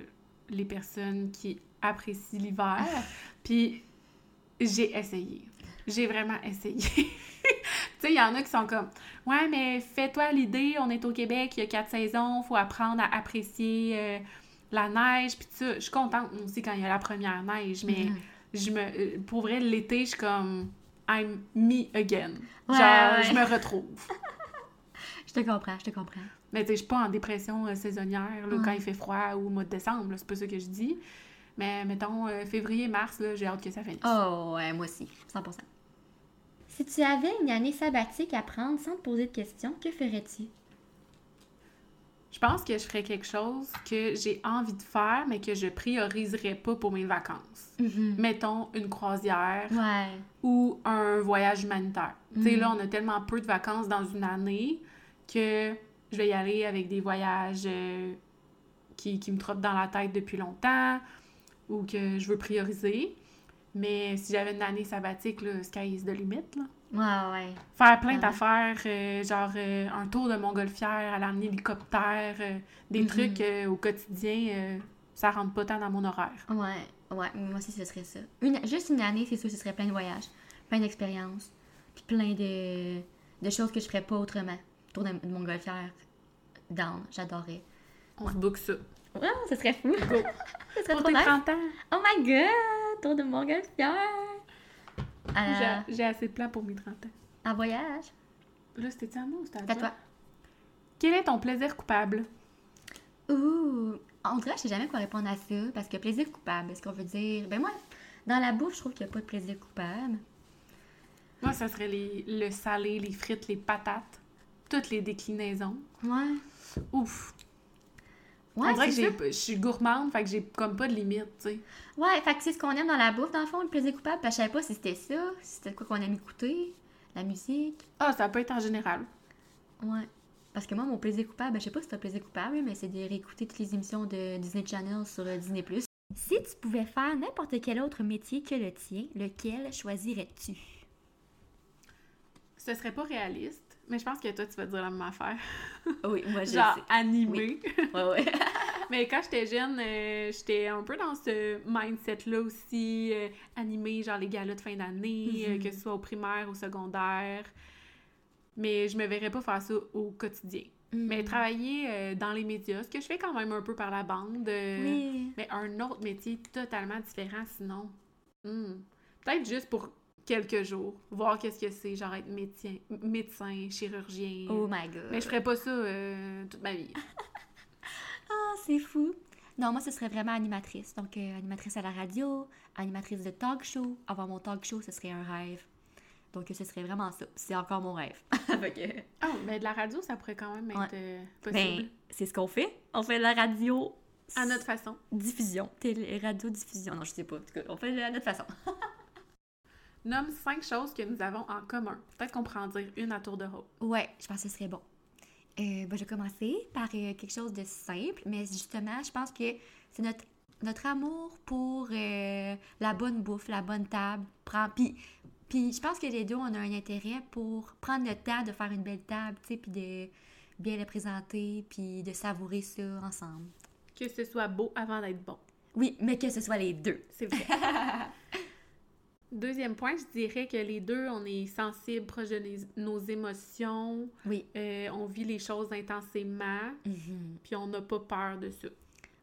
[SPEAKER 1] les personnes qui apprécient l'hiver. Puis, j'ai essayé. J'ai vraiment essayé. tu sais, il y en a qui sont comme Ouais, mais fais-toi l'idée, on est au Québec, il y a quatre saisons, faut apprendre à apprécier euh, la neige. Puis, ça, je suis contente aussi quand il y a la première neige, mais
[SPEAKER 2] Mhm.
[SPEAKER 1] je me, euh, pour vrai, l'été, je suis comme I'm me again.
[SPEAKER 2] Ouais,
[SPEAKER 1] Genre,
[SPEAKER 2] ouais.
[SPEAKER 1] je me retrouve.
[SPEAKER 2] Je te comprends, je te comprends.
[SPEAKER 1] Mais tu sais, je suis pas en dépression euh, saisonnière là,
[SPEAKER 2] Ouais.
[SPEAKER 1] quand il fait froid ou au mois de décembre, c'est pas ça que je dis. Mais mettons, euh, février-mars, là, j'ai hâte que ça finisse.
[SPEAKER 2] Oh, ouais, moi aussi, 100%. Si tu avais une année sabbatique à prendre sans te poser de questions, que ferais-tu?
[SPEAKER 1] Je pense que je ferais quelque chose que j'ai envie de faire, mais que je prioriserais pas pour mes vacances.
[SPEAKER 2] Mhm.
[SPEAKER 1] Mettons, une croisière
[SPEAKER 2] Ouais.
[SPEAKER 1] ou un voyage humanitaire. Tu sais, là, on a tellement peu de vacances dans une année que je vais y aller avec des voyages euh, qui, qui me trottent dans la tête depuis longtemps. ou que je veux prioriser. Mais si j'avais une année sabbatique, là, sky is the limit, là.
[SPEAKER 2] Ouais, ouais.
[SPEAKER 1] Faire plein
[SPEAKER 2] Ouais.
[SPEAKER 1] d'affaires, euh, genre euh, un tour de montgolfière, aller en hélicoptère, euh, des
[SPEAKER 2] Mhm.
[SPEAKER 1] trucs au quotidien, ça rentre pas tant dans mon horaire.
[SPEAKER 2] Ouais, ouais, moi aussi ce serait ça. Une, juste une année, c'est sûr, ce serait plein de voyages, plein d'expériences, puis plein de, de choses que je ferais pas autrement. Tour de, de montgolfière, down, j'adorais.
[SPEAKER 1] On se book ça.
[SPEAKER 2] Ouais, ce serait fou.
[SPEAKER 1] Go!
[SPEAKER 2] ce serait
[SPEAKER 1] Pour
[SPEAKER 2] trop
[SPEAKER 1] tes
[SPEAKER 2] nice.
[SPEAKER 1] 30 ans,
[SPEAKER 2] Oh my god, tour de montgolfière. À,
[SPEAKER 1] j'ai- j'ai assez de plans pour mes 30 ans.
[SPEAKER 2] à voyage?
[SPEAKER 1] Là, c'était à moi ou c'était à
[SPEAKER 2] C'est à
[SPEAKER 1] toi?
[SPEAKER 2] toi.
[SPEAKER 1] Quel est ton plaisir coupable?
[SPEAKER 2] Ouh, on dirait que je sais jamais quoi répondre à ça, parce que plaisir coupable, est-ce qu'on veut dire... Ben moi, dans la bouffe, je trouve qu'il n'y a pas de plaisir coupable.
[SPEAKER 1] Moi, ça serait les, le salé, les frites, les patates, toutes les déclinaisons.
[SPEAKER 2] Ouais.
[SPEAKER 1] Ouf!
[SPEAKER 2] Ouais,
[SPEAKER 1] On dirait que j'ai- je suis gourmande, fait que j'ai comme pas de limite, tu sais.
[SPEAKER 2] Ouais, fait que c'est ce qu'on aime dans la bouffe, dans le fond, le plaisir coupable. Parce que je savais pas si c'était ça, si c'était quoi qu'on aime écouter, la musique.
[SPEAKER 1] Ah, ça peut être en général.
[SPEAKER 2] Ouais. Parce que moi, mon plaisir coupable, ben, je sais pas si c'est un plaisir coupable, mais c'est de réécouter toutes les émissions de Disney Channel sur euh, Disney+. Si tu pouvais faire n'importe quel autre métier que le tien, lequel choisirais-tu?
[SPEAKER 1] Ce serait pas réaliste, mais je pense que toi, tu vas dire la même affaire.
[SPEAKER 2] Oui, moi,
[SPEAKER 1] Genre animé.
[SPEAKER 2] Ouais, ouais.
[SPEAKER 1] mais quand j'étais jeune, euh, j'étais un peu dans ce mindset-là aussi, euh, animé, genre les galas de fin d'année, euh,
[SPEAKER 2] Mhm.
[SPEAKER 1] que ce soit au primaire, au secondaire. Mais je me verrais pas faire ça au quotidien. Mais
[SPEAKER 2] Mm.
[SPEAKER 1] travailler dans les médias, ce que je fais quand même un peu par la bande,
[SPEAKER 2] Oui.
[SPEAKER 1] mais un autre métier totalement différent sinon. Hmm. Peut-être juste pour quelques jours, voir qu'est-ce que c'est, genre être médecin, médecin chirurgien.
[SPEAKER 2] Oh my god.
[SPEAKER 1] Mais je ferais pas ça euh, toute ma vie.
[SPEAKER 2] Ah, c'est fou. Non, moi, ce serait vraiment animatrice. Donc, euh, animatrice à la radio, animatrice de talk show. Avoir mon talk show, ce serait un rêve. Donc, ce serait vraiment ça. C'est encore mon rêve. Que,
[SPEAKER 1] Oh, mais de la radio, ça pourrait quand même être
[SPEAKER 2] Ouais.
[SPEAKER 1] euh,
[SPEAKER 2] ben,
[SPEAKER 1] possible.
[SPEAKER 2] c'est ce qu'on fait. On fait de la radio.
[SPEAKER 1] À notre façon.
[SPEAKER 2] Diffusion. Télé, radio, diffusion. Non, je sais pas. En tout cas, on fait de notre façon.
[SPEAKER 1] Nomme cinq choses que nous avons en commun. Peut-être qu'on pourrait en dire une à tour de rôle.
[SPEAKER 2] Ouais, je pense que ce serait bon. Euh, ben, je vais commencer par euh, quelque chose de simple, mais justement, je pense que c'est notre, notre amour pour euh, la bonne bouffe, la bonne table. Puis, puis je pense que les deux, on a un intérêt pour prendre le temps de faire une belle table, tu sais, puis de bien la présenter, puis de savourer ça ensemble.
[SPEAKER 1] Que ce soit beau avant d'être bon.
[SPEAKER 2] Oui, mais que ce soit les deux.
[SPEAKER 1] C'est vrai. Deuxième point, je dirais que les deux, on est sensibles, proches de nos émotions,
[SPEAKER 2] Oui.
[SPEAKER 1] euh, on vit les choses intensément,
[SPEAKER 2] Mhm.
[SPEAKER 1] puis on n'a pas peur de ça.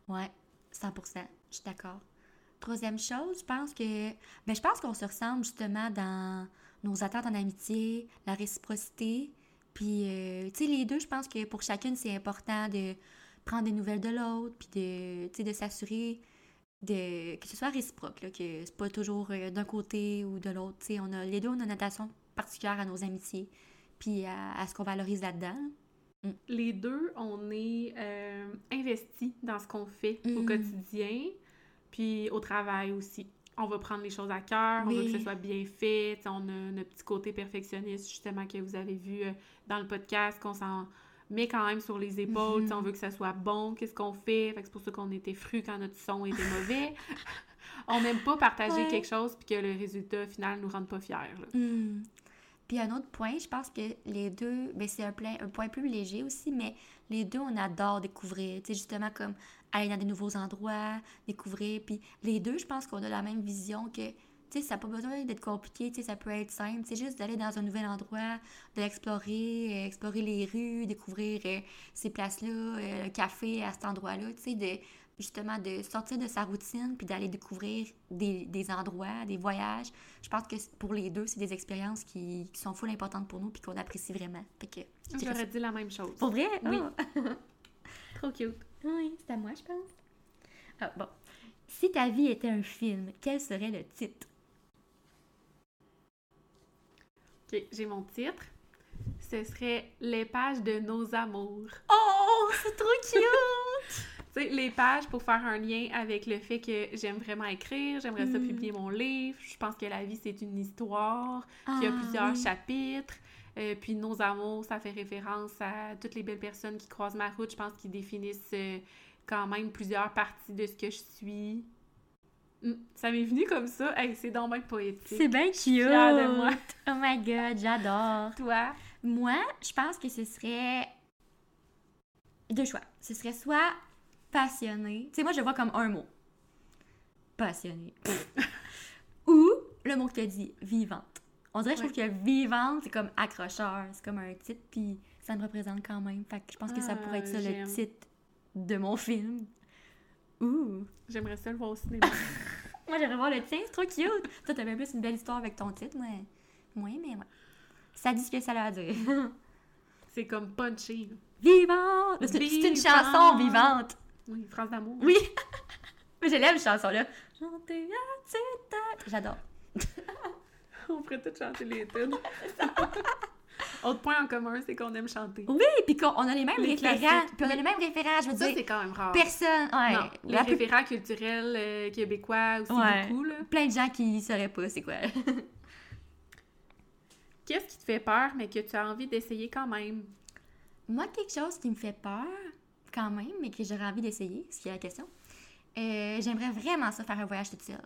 [SPEAKER 2] Ouais, 100%, je suis d'accord. Troisième chose, je pense que ben, je pense qu'on se ressemble justement dans nos attentes en amitié, la réciprocité. Puis, euh, tu sais, les deux, je pense que pour chacune, c'est important de prendre des nouvelles de l'autre, puis de s'assurer de, que ce soit réciproque, là, que c'est pas toujours euh, d'un côté ou de l'autre. On a, les deux, on a une attention particulière à nos amitiés, puis à, à ce qu'on valorise là-dedans.
[SPEAKER 1] Les deux, on est euh, investis dans ce qu'on fait au
[SPEAKER 2] Mhm.
[SPEAKER 1] quotidien, puis au travail aussi. On va prendre les choses à cœur, on veut que ce soit bien fait. On a notre petit côté perfectionniste, justement, que vous avez vu euh, dans le podcast, qu'on s'en met quand même sur les épaules.
[SPEAKER 2] Mhm.
[SPEAKER 1] T'sais, On veut que ça soit bon, qu'est-ce qu'on fait? Fait c'est pour ça qu'on était fru quand notre son était mauvais. on n'aime pas partager
[SPEAKER 2] Ouais.
[SPEAKER 1] quelque chose puis que le résultat final nous rende pas fiers. là.
[SPEAKER 2] Hmm. Puis un autre point, je pense que les deux, ben c'est un, plein- un point plus léger aussi, mais les deux, on adore découvrir. Tu sais, justement, comme aller dans des nouveaux endroits, découvrir. Puis les deux, je pense qu'on a la même vision que, sais, ça n'a pas besoin d'être compliqué, tu sais, ça peut être simple. C'est juste d'aller dans un nouvel endroit, de l'explorer, euh, explorer les rues, découvrir euh, ces places-là, euh, le café à cet endroit-là, tu sais, de justement de sortir de sa routine puis d'aller découvrir des, des endroits, des voyages. Je pense que pour les deux, c'est des expériences qui, qui sont full importantes pour nous puis qu'on apprécie vraiment. Fait que.
[SPEAKER 1] J'aurais dit la même chose.
[SPEAKER 2] Pour vrai?
[SPEAKER 1] Oui.
[SPEAKER 2] Ah.
[SPEAKER 1] Trop cute.
[SPEAKER 2] oui, c'est à moi, je pense. Ah, bon. Si ta vie était un film, quel serait le titre?
[SPEAKER 1] Ok, j'ai mon titre. Ce serait les pages de nos amours.
[SPEAKER 2] Oh, c'est trop cute!
[SPEAKER 1] Tu sais, les pages pour faire un lien avec le fait que j'aime vraiment écrire, j'aimerais ça
[SPEAKER 2] Mm.
[SPEAKER 1] publier mon livre. Je pense que la vie, c'est une histoire, qu'il y a
[SPEAKER 2] Ah,
[SPEAKER 1] plusieurs
[SPEAKER 2] oui.
[SPEAKER 1] chapitres. Euh, puis nos amours, ça fait référence à toutes les belles personnes qui croisent ma route. Je pense qu'ils définissent euh, quand même plusieurs parties de ce que je suis. Ça m'est venu comme ça. Hey, c'est donc bien poétique.
[SPEAKER 2] C'est bien cute!
[SPEAKER 1] de moi.
[SPEAKER 2] Oh my god, j'adore!
[SPEAKER 1] Toi?
[SPEAKER 2] Moi, je pense que ce serait deux choix. Ce serait soit passionné. Tu sais, moi, je vois comme un mot. Passionné. Ou le mot que tu as dit, vivante. On dirait, je trouve que vivante, c'est comme accrocheur. C'est comme un titre, puis ça me représente quand même. Fait que je pense que ça
[SPEAKER 1] Ah,
[SPEAKER 2] pourrait être ça, le
[SPEAKER 1] j'aime.
[SPEAKER 2] titre de mon film. Ouh!
[SPEAKER 1] J'aimerais ça le voir au cinéma.
[SPEAKER 2] Moi, j'aimerais voir le tien, c'est trop cute! Toi, t'avais plus une belle histoire avec ton titre, mais... Moi, mais ouais. Ça dit ce que ça a à dire.
[SPEAKER 1] c'est comme punché. là.
[SPEAKER 2] Vivante! C'est une chanson vivante!
[SPEAKER 1] Oui, phrase d'amour.
[SPEAKER 2] Oui! Mais je l'aime, cette chanson-là. Chanter à. J'adore.
[SPEAKER 1] On pourrait tous chanter les tunes. Autre point en commun, c'est qu'on aime chanter.
[SPEAKER 2] Oui, puis qu'on on a les mêmes
[SPEAKER 1] Les
[SPEAKER 2] référents. Puis on a les mêmes référents, je veux
[SPEAKER 1] Ça,
[SPEAKER 2] dire.
[SPEAKER 1] c'est quand même rare.
[SPEAKER 2] Personne. Ouais.
[SPEAKER 1] Non, les
[SPEAKER 2] plus-
[SPEAKER 1] référents culturels euh, québécois aussi
[SPEAKER 2] Ouais.
[SPEAKER 1] beaucoup, là.
[SPEAKER 2] Plein de gens qui sauraient pas c'est quoi.
[SPEAKER 1] Qu'est-ce qui te fait peur, mais que tu as envie d'essayer quand même?
[SPEAKER 2] Moi, quelque chose qui me fait peur, quand même, mais que j'aurais envie d'essayer, ce qui est la question. euh, J'aimerais vraiment ça faire un voyage toute seule.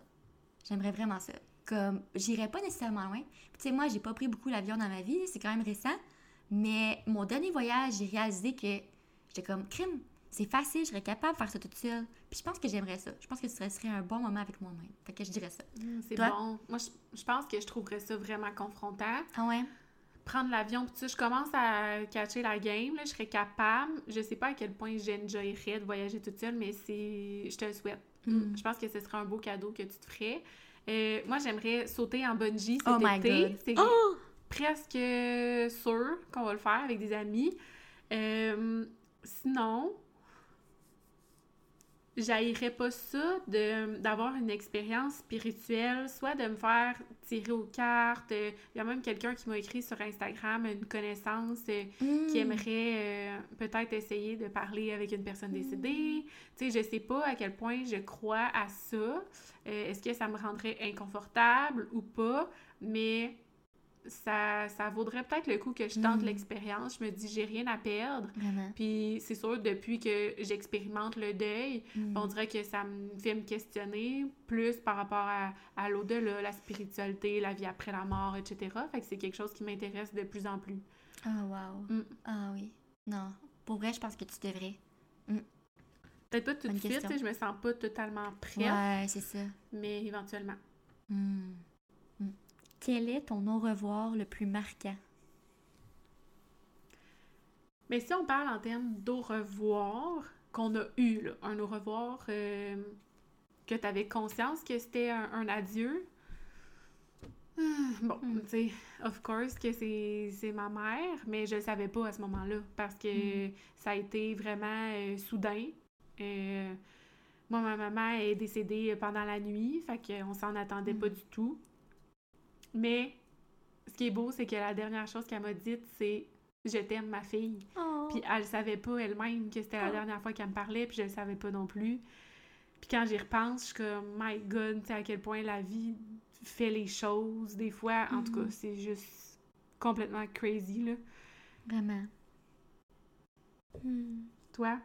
[SPEAKER 2] J'aimerais vraiment ça. Comme, j'irais pas nécessairement loin. Tu sais, moi, j'ai pas pris beaucoup l'avion dans ma vie, c'est quand même récent. Mais mon dernier voyage, j'ai réalisé que j'étais comme, crime, c'est facile, je serais capable de faire ça toute seule. Puis, je pense que j'aimerais ça. Je pense que ce serait, serait un bon moment avec moi-même. Fait que je dirais ça.
[SPEAKER 1] Hum, c'est bon. Moi, je, je pense que je trouverais ça vraiment confrontant.
[SPEAKER 2] Ah ouais?
[SPEAKER 1] Prendre l'avion, puis tu sais, je commence à catcher la game, là, je serais capable. Je sais pas à quel point j'enjoyerais de voyager toute seule, mais c'est... Je te le souhaite.
[SPEAKER 2] Mm.
[SPEAKER 1] Je pense que ce serait un beau cadeau que tu te ferais. Euh, moi, j'aimerais sauter en bungee cet
[SPEAKER 2] Oh
[SPEAKER 1] été. C'est
[SPEAKER 2] Oh!
[SPEAKER 1] presque sûr qu'on va le faire avec des amis. Euh, sinon, j'haïrais pas ça de- d'avoir une expérience spirituelle, soit de me faire tirer aux cartes. Il y a même quelqu'un qui m'a écrit sur Instagram, une connaissance euh, qui
[SPEAKER 2] Mm.
[SPEAKER 1] aimerait euh, peut-être essayer de parler avec une personne décédée. Tu sais, je sais pas à quel point je crois à ça. Euh, Est-ce que ça me rendrait inconfortable ou pas? Mais ça, ça vaudrait peut-être le coup que je tente
[SPEAKER 2] Mm.
[SPEAKER 1] l'expérience. Je me dis, j'ai rien à perdre. Puis c'est sûr, depuis que j'expérimente le deuil,
[SPEAKER 2] Mm.
[SPEAKER 1] on dirait que ça me fait me questionner plus par rapport à, à l'au-delà, la spiritualité, la vie après la mort, etc. Fait que c'est quelque chose qui m'intéresse de plus en plus.
[SPEAKER 2] Ah, wow.
[SPEAKER 1] Mm.
[SPEAKER 2] Ah oui. Non. Pour vrai, je pense que tu devrais.
[SPEAKER 1] Peut-être pas tout de suite, je me sens pas totalement prête,
[SPEAKER 2] Ouais, c'est ça.
[SPEAKER 1] mais éventuellement.
[SPEAKER 2] Hmm. Hmm. Quel est ton au revoir le plus marquant?
[SPEAKER 1] Mais si on parle en termes d'au revoir qu'on a eu, là, un au revoir euh, que tu avais conscience que c'était un, un adieu, bon,
[SPEAKER 2] Mm.
[SPEAKER 1] tu sais, of course que c'est ma mère, mais je le savais pas à ce moment-là parce que ça a été vraiment euh, soudain. Euh, moi, ma maman est décédée pendant la nuit, fait qu'on s'en attendait pas
[SPEAKER 2] Mm.
[SPEAKER 1] du tout. Mais ce qui est beau, c'est que la dernière chose qu'elle m'a dite, c'est Je t'aime, ma fille.
[SPEAKER 2] Oh.
[SPEAKER 1] Puis elle savait pas elle-même que c'était la
[SPEAKER 2] Oh.
[SPEAKER 1] dernière fois qu'elle me parlait, puis je le savais pas non plus. Puis quand j'y repense, je suis comme, my God, tu sais à quel point la vie fait les choses. Des fois, en tout cas, c'est juste complètement crazy, là.
[SPEAKER 2] Vraiment. Hmm.
[SPEAKER 1] Toi?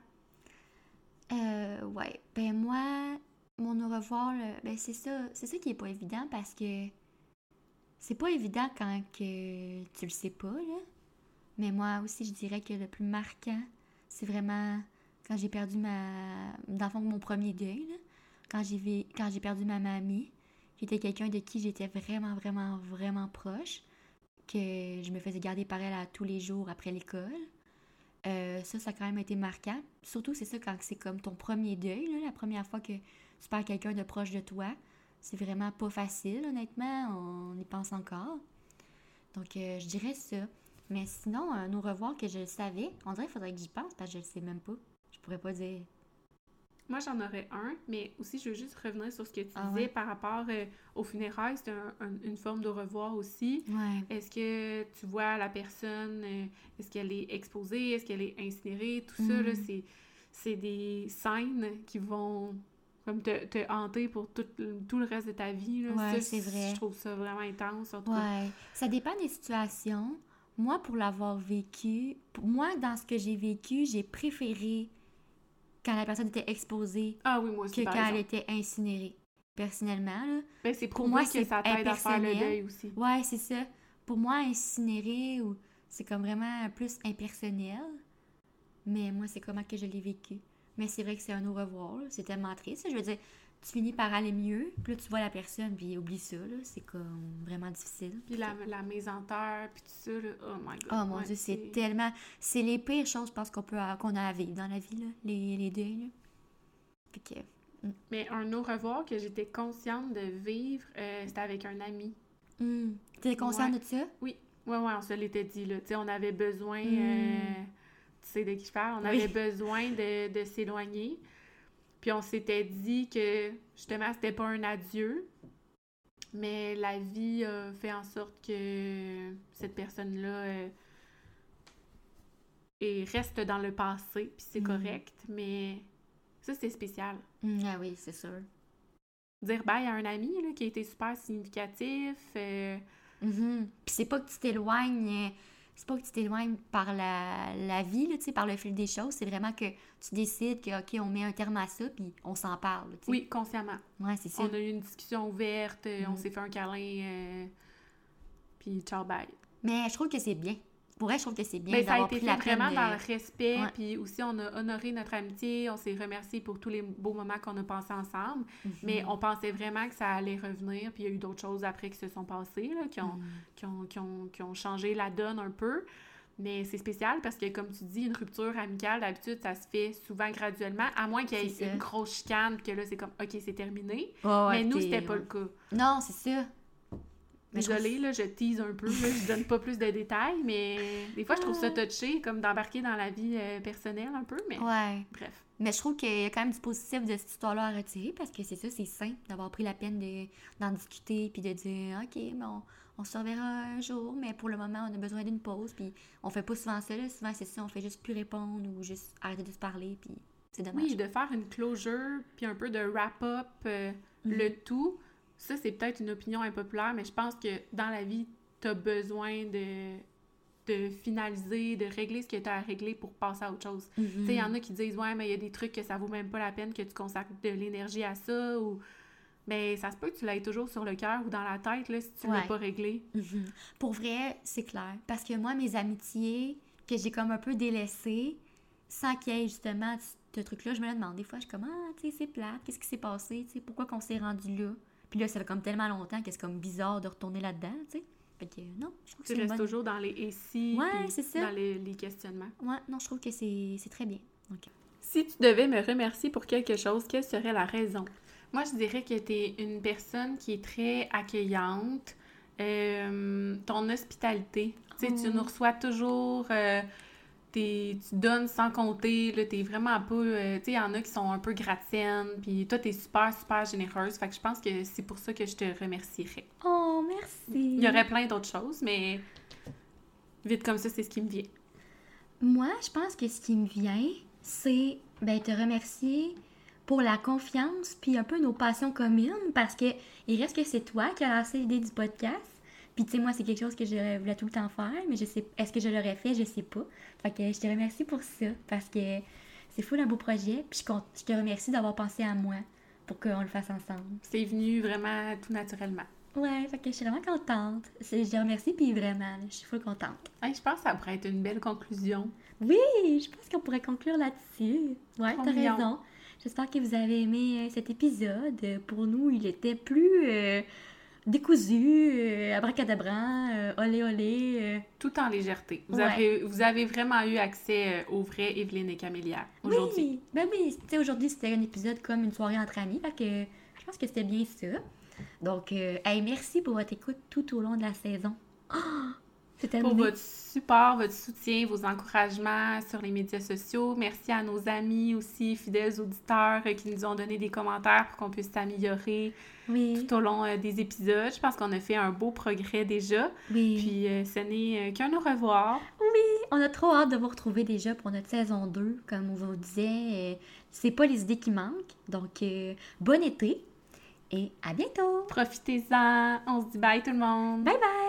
[SPEAKER 2] Euh, ouais. Ben moi, mon au revoir, là, ben c'est ça, c'est ça qui est pas évident parce que c'est pas évident quand que tu le sais pas, là. Mais moi aussi, je dirais que le plus marquant, c'est vraiment quand j'ai perdu ma... Dans le fond, mon premier deuil, là. Quand j'ai quand j'ai perdu ma mamie, qui était quelqu'un de qui j'étais vraiment, vraiment, vraiment proche, que je me faisais garder par elle à tous les jours après l'école. Euh, ça, ça a quand même été marquant. Surtout, c'est ça quand c'est comme ton premier deuil, la première fois que tu perds quelqu'un de proche de toi. C'est vraiment pas facile, honnêtement. On y pense encore. Donc, euh, je dirais ça. Mais sinon, un au revoir que je le savais, on dirait qu'il faudrait que j'y pense parce que je le sais même pas. Je pourrais pas dire.
[SPEAKER 1] Moi, j'en aurais un, mais aussi, je veux juste revenir sur ce que tu
[SPEAKER 2] Ah
[SPEAKER 1] disais
[SPEAKER 2] ouais?
[SPEAKER 1] par rapport euh, aux funérailles. C'est un- un- une forme de revoir aussi.
[SPEAKER 2] Ouais.
[SPEAKER 1] Est-ce que tu vois la personne, euh, est-ce qu'elle est exposée, est-ce qu'elle est incinérée, tout ça, là,
[SPEAKER 2] Mhm.
[SPEAKER 1] c'est, c'est des scènes qui vont comme te, te hanter pour tout, le- tout le reste de ta vie. Là.
[SPEAKER 2] Ouais, c'est vrai.
[SPEAKER 1] Je trouve ça vraiment intense, en tout cas.
[SPEAKER 2] Ouais. Ça dépend des situations. Moi, pour l'avoir vécu, pour moi, dans ce que j'ai vécu, j'ai préféré quand la personne était exposée
[SPEAKER 1] Ah oui, moi aussi,
[SPEAKER 2] que quand elle était incinérée. personnellement. Là.
[SPEAKER 1] Ben, c'est
[SPEAKER 2] Pour moi,
[SPEAKER 1] que ça t'aide à faire le deuil aussi.
[SPEAKER 2] Ouais, c'est ça. Pour moi, incinérer, ou c'est comme vraiment plus impersonnel. Mais moi, c'est comment que je l'ai vécu. Mais c'est vrai que c'est un au revoir. C'est tellement triste. Je veux dire, tu finis par aller mieux. Puis là, tu vois la personne, puis oublie ça. là. C'est comme vraiment difficile.
[SPEAKER 1] Puis la, la mise en terre, puis tout ça, là, oh my god.
[SPEAKER 2] Oh mon
[SPEAKER 1] Ouais,
[SPEAKER 2] dieu, c'est tellement. C'est les pires choses, je pense, qu'on peut a- qu'on a à vivre dans la vie, là. Les, les deuils. Là. Fait que.
[SPEAKER 1] Mais un au revoir que j'étais consciente de vivre, euh, c'était avec un ami.
[SPEAKER 2] Hmm. T'es consciente
[SPEAKER 1] Ouais.
[SPEAKER 2] de ça?
[SPEAKER 1] Oui, ouais, ouais, on se l'était dit, là. Tu sais, on avait besoin,
[SPEAKER 2] Mm.
[SPEAKER 1] euh, tu sais de qui je parle, on
[SPEAKER 2] Oui.
[SPEAKER 1] avait besoin de, de s'éloigner. Puis on s'était dit que, justement, c'était pas un adieu, mais la vie a fait en sorte que cette personne-là euh, et reste dans le passé, puis c'est
[SPEAKER 2] Mm.
[SPEAKER 1] correct, mais ça, c'est spécial.
[SPEAKER 2] Hmm, ah oui, c'est sûr.
[SPEAKER 1] Dire bye à un ami, là, qui a été super significatif, euh,
[SPEAKER 2] Mhm. Puis c'est pas que tu t'éloignes, c'est pas que tu t'éloignes par la, la vie, là, tu sais, par le fil des choses. C'est vraiment que tu décides que, OK, on met un terme à ça, puis on s'en parle,
[SPEAKER 1] oui, consciemment.
[SPEAKER 2] C'est ça.
[SPEAKER 1] On a eu une discussion ouverte, euh, on
[SPEAKER 2] Mhm.
[SPEAKER 1] s'est fait un câlin, euh, puis ciao, bye.
[SPEAKER 2] Mais je trouve que c'est bien. Pour vrai, je trouve que c'est bien
[SPEAKER 1] Mais ça a
[SPEAKER 2] d'avoir
[SPEAKER 1] été
[SPEAKER 2] pris
[SPEAKER 1] fait
[SPEAKER 2] la peine
[SPEAKER 1] vraiment
[SPEAKER 2] de...
[SPEAKER 1] dans le respect,
[SPEAKER 2] Ouais.
[SPEAKER 1] puis aussi on a honoré notre amitié, on s'est remercié pour tous les beaux moments qu'on a passés ensemble,
[SPEAKER 2] Mhm.
[SPEAKER 1] mais on pensait vraiment que ça allait revenir, puis il y a eu d'autres choses après qui se sont passées, là, qui, ont,
[SPEAKER 2] Mhm.
[SPEAKER 1] qui, ont, qui, ont, qui ont changé la donne un peu. Mais c'est spécial parce que, comme tu dis, une rupture amicale, d'habitude, ça se fait souvent graduellement, à moins qu'il y ait une grosse chicane, que là, c'est comme, OK, c'est terminé.
[SPEAKER 2] Ouais,
[SPEAKER 1] mais nous, c'était pas le cas.
[SPEAKER 2] Non, c'est ça.
[SPEAKER 1] Désolée, là, je tease un peu, là, je donne pas plus de détails, mais des fois, je trouve ça touché, comme d'embarquer dans la vie euh, personnelle un peu, mais
[SPEAKER 2] Ouais.
[SPEAKER 1] bref.
[SPEAKER 2] Mais je trouve qu'il y a quand même du positif de cette histoire-là à retirer parce que c'est ça, c'est simple d'avoir pris la peine de- d'en discuter puis de dire OK, mais on, se reverra un jour, mais pour le moment, on a besoin d'une pause. Puis on fait pas souvent ça. Là. Souvent, c'est ça, on fait juste plus répondre ou juste arrêter de se parler. Puis c'est dommage.
[SPEAKER 1] Oui, de faire une closure, puis un peu de wrap-up, euh, le tout. Ça, c'est peut-être une opinion impopulaire, mais je pense que dans la vie, t'as besoin de, de finaliser, de régler ce que t'as à régler pour passer à autre chose.
[SPEAKER 2] Mhm.
[SPEAKER 1] Tu sais, il y en a qui disent, ouais, mais il y a des trucs que ça vaut même pas la peine que tu consacres de l'énergie à ça, ou. Mais ça se peut que tu l'aies toujours sur le cœur ou dans la tête, là, si tu l'as
[SPEAKER 2] Ouais.
[SPEAKER 1] pas réglé.
[SPEAKER 2] Mhm. Pour vrai, c'est clair. Parce que moi, mes amitiés que j'ai comme un peu délaissées, sans qu'il y ait justement ce truc-là, je me le demande. Des fois, je suis comme, ah, tu sais, c'est plate, qu'est-ce qui s'est passé, tu sais, pourquoi qu'on s'est rendu là? Puis là, ça fait comme tellement longtemps que c'est comme bizarre de retourner là-dedans, tu sais. Fait que non, je trouve que
[SPEAKER 1] Tu
[SPEAKER 2] c'est une
[SPEAKER 1] restes
[SPEAKER 2] bonne...
[SPEAKER 1] toujours dans les et si,
[SPEAKER 2] Ouais,
[SPEAKER 1] puis
[SPEAKER 2] c'est ça.
[SPEAKER 1] dans les, les questionnements.
[SPEAKER 2] Ouais, non, je trouve que c'est c'est très bien. Ok.
[SPEAKER 1] Si tu devais me remercier pour quelque chose, quelle serait la raison? Moi, je dirais que tu es une personne qui est très accueillante. Euh, ton hospitalité, tu sais, tu
[SPEAKER 2] Oh.
[SPEAKER 1] nous reçois toujours, euh, tu donnes sans compter, là, t'es vraiment pas... euh, tu sais, il y en a qui sont un peu gratiennes, puis toi, t'es super, super généreuse. Fait que je pense que c'est pour ça que je te remercierais.
[SPEAKER 2] Oh, merci.
[SPEAKER 1] Il y aurait plein d'autres choses, mais vite comme ça, c'est ce qui me vient.
[SPEAKER 2] Moi, je pense que ce qui me vient, c'est ben, te remercier pour la confiance, puis un peu nos passions communes, parce que il reste que c'est toi qui as lancé l'idée du podcast. Puis tu sais, moi, c'est quelque chose que je voulais tout le temps faire, mais je sais, est-ce que je l'aurais fait, je sais pas. Fait que je te remercie pour ça, parce que c'est fou un beau projet, puis je, je te remercie d'avoir pensé à moi pour qu'on le fasse ensemble.
[SPEAKER 1] C'est venu vraiment tout naturellement.
[SPEAKER 2] Ouais, fait que je suis vraiment contente. Je te remercie, puis vraiment, je suis full contente.
[SPEAKER 1] Hey, je pense que ça pourrait être une belle conclusion.
[SPEAKER 2] Oui, je pense qu'on pourrait conclure là-dessus. Ouais, t'as raison. J'espère que vous avez aimé euh, cet épisode. Pour nous, il était plus euh, décousu, euh, abracadabra, euh, olé olé. euh.
[SPEAKER 1] Tout en légèreté. Vous,
[SPEAKER 2] Ouais.
[SPEAKER 1] avez, vous avez vraiment eu accès aux vraies Evelyne et Camélia aujourd'hui.
[SPEAKER 2] Oui, ben oui. Tu sais, aujourd'hui, c'était un épisode comme une soirée entre amis. Fait que je pense que c'était bien ça. Donc, euh, hey, merci pour votre écoute tout au long de la saison. Oh,
[SPEAKER 1] Pour votre support, votre soutien, vos encouragements sur les médias sociaux. Merci à nos amis aussi, fidèles auditeurs euh, qui nous ont donné des commentaires pour qu'on puisse s'améliorer
[SPEAKER 2] Oui,
[SPEAKER 1] tout au long euh, des épisodes. Je pense qu'on a fait un beau progrès déjà.
[SPEAKER 2] oui.
[SPEAKER 1] Puis euh, ce n'est qu'un au revoir.
[SPEAKER 2] On a trop hâte de vous retrouver déjà pour notre saison 2. Comme on vous disait, c'est pas les idées qui manquent. Donc, bon été et à bientôt.
[SPEAKER 1] Profitez-en. On se dit bye tout le monde.
[SPEAKER 2] Bye bye!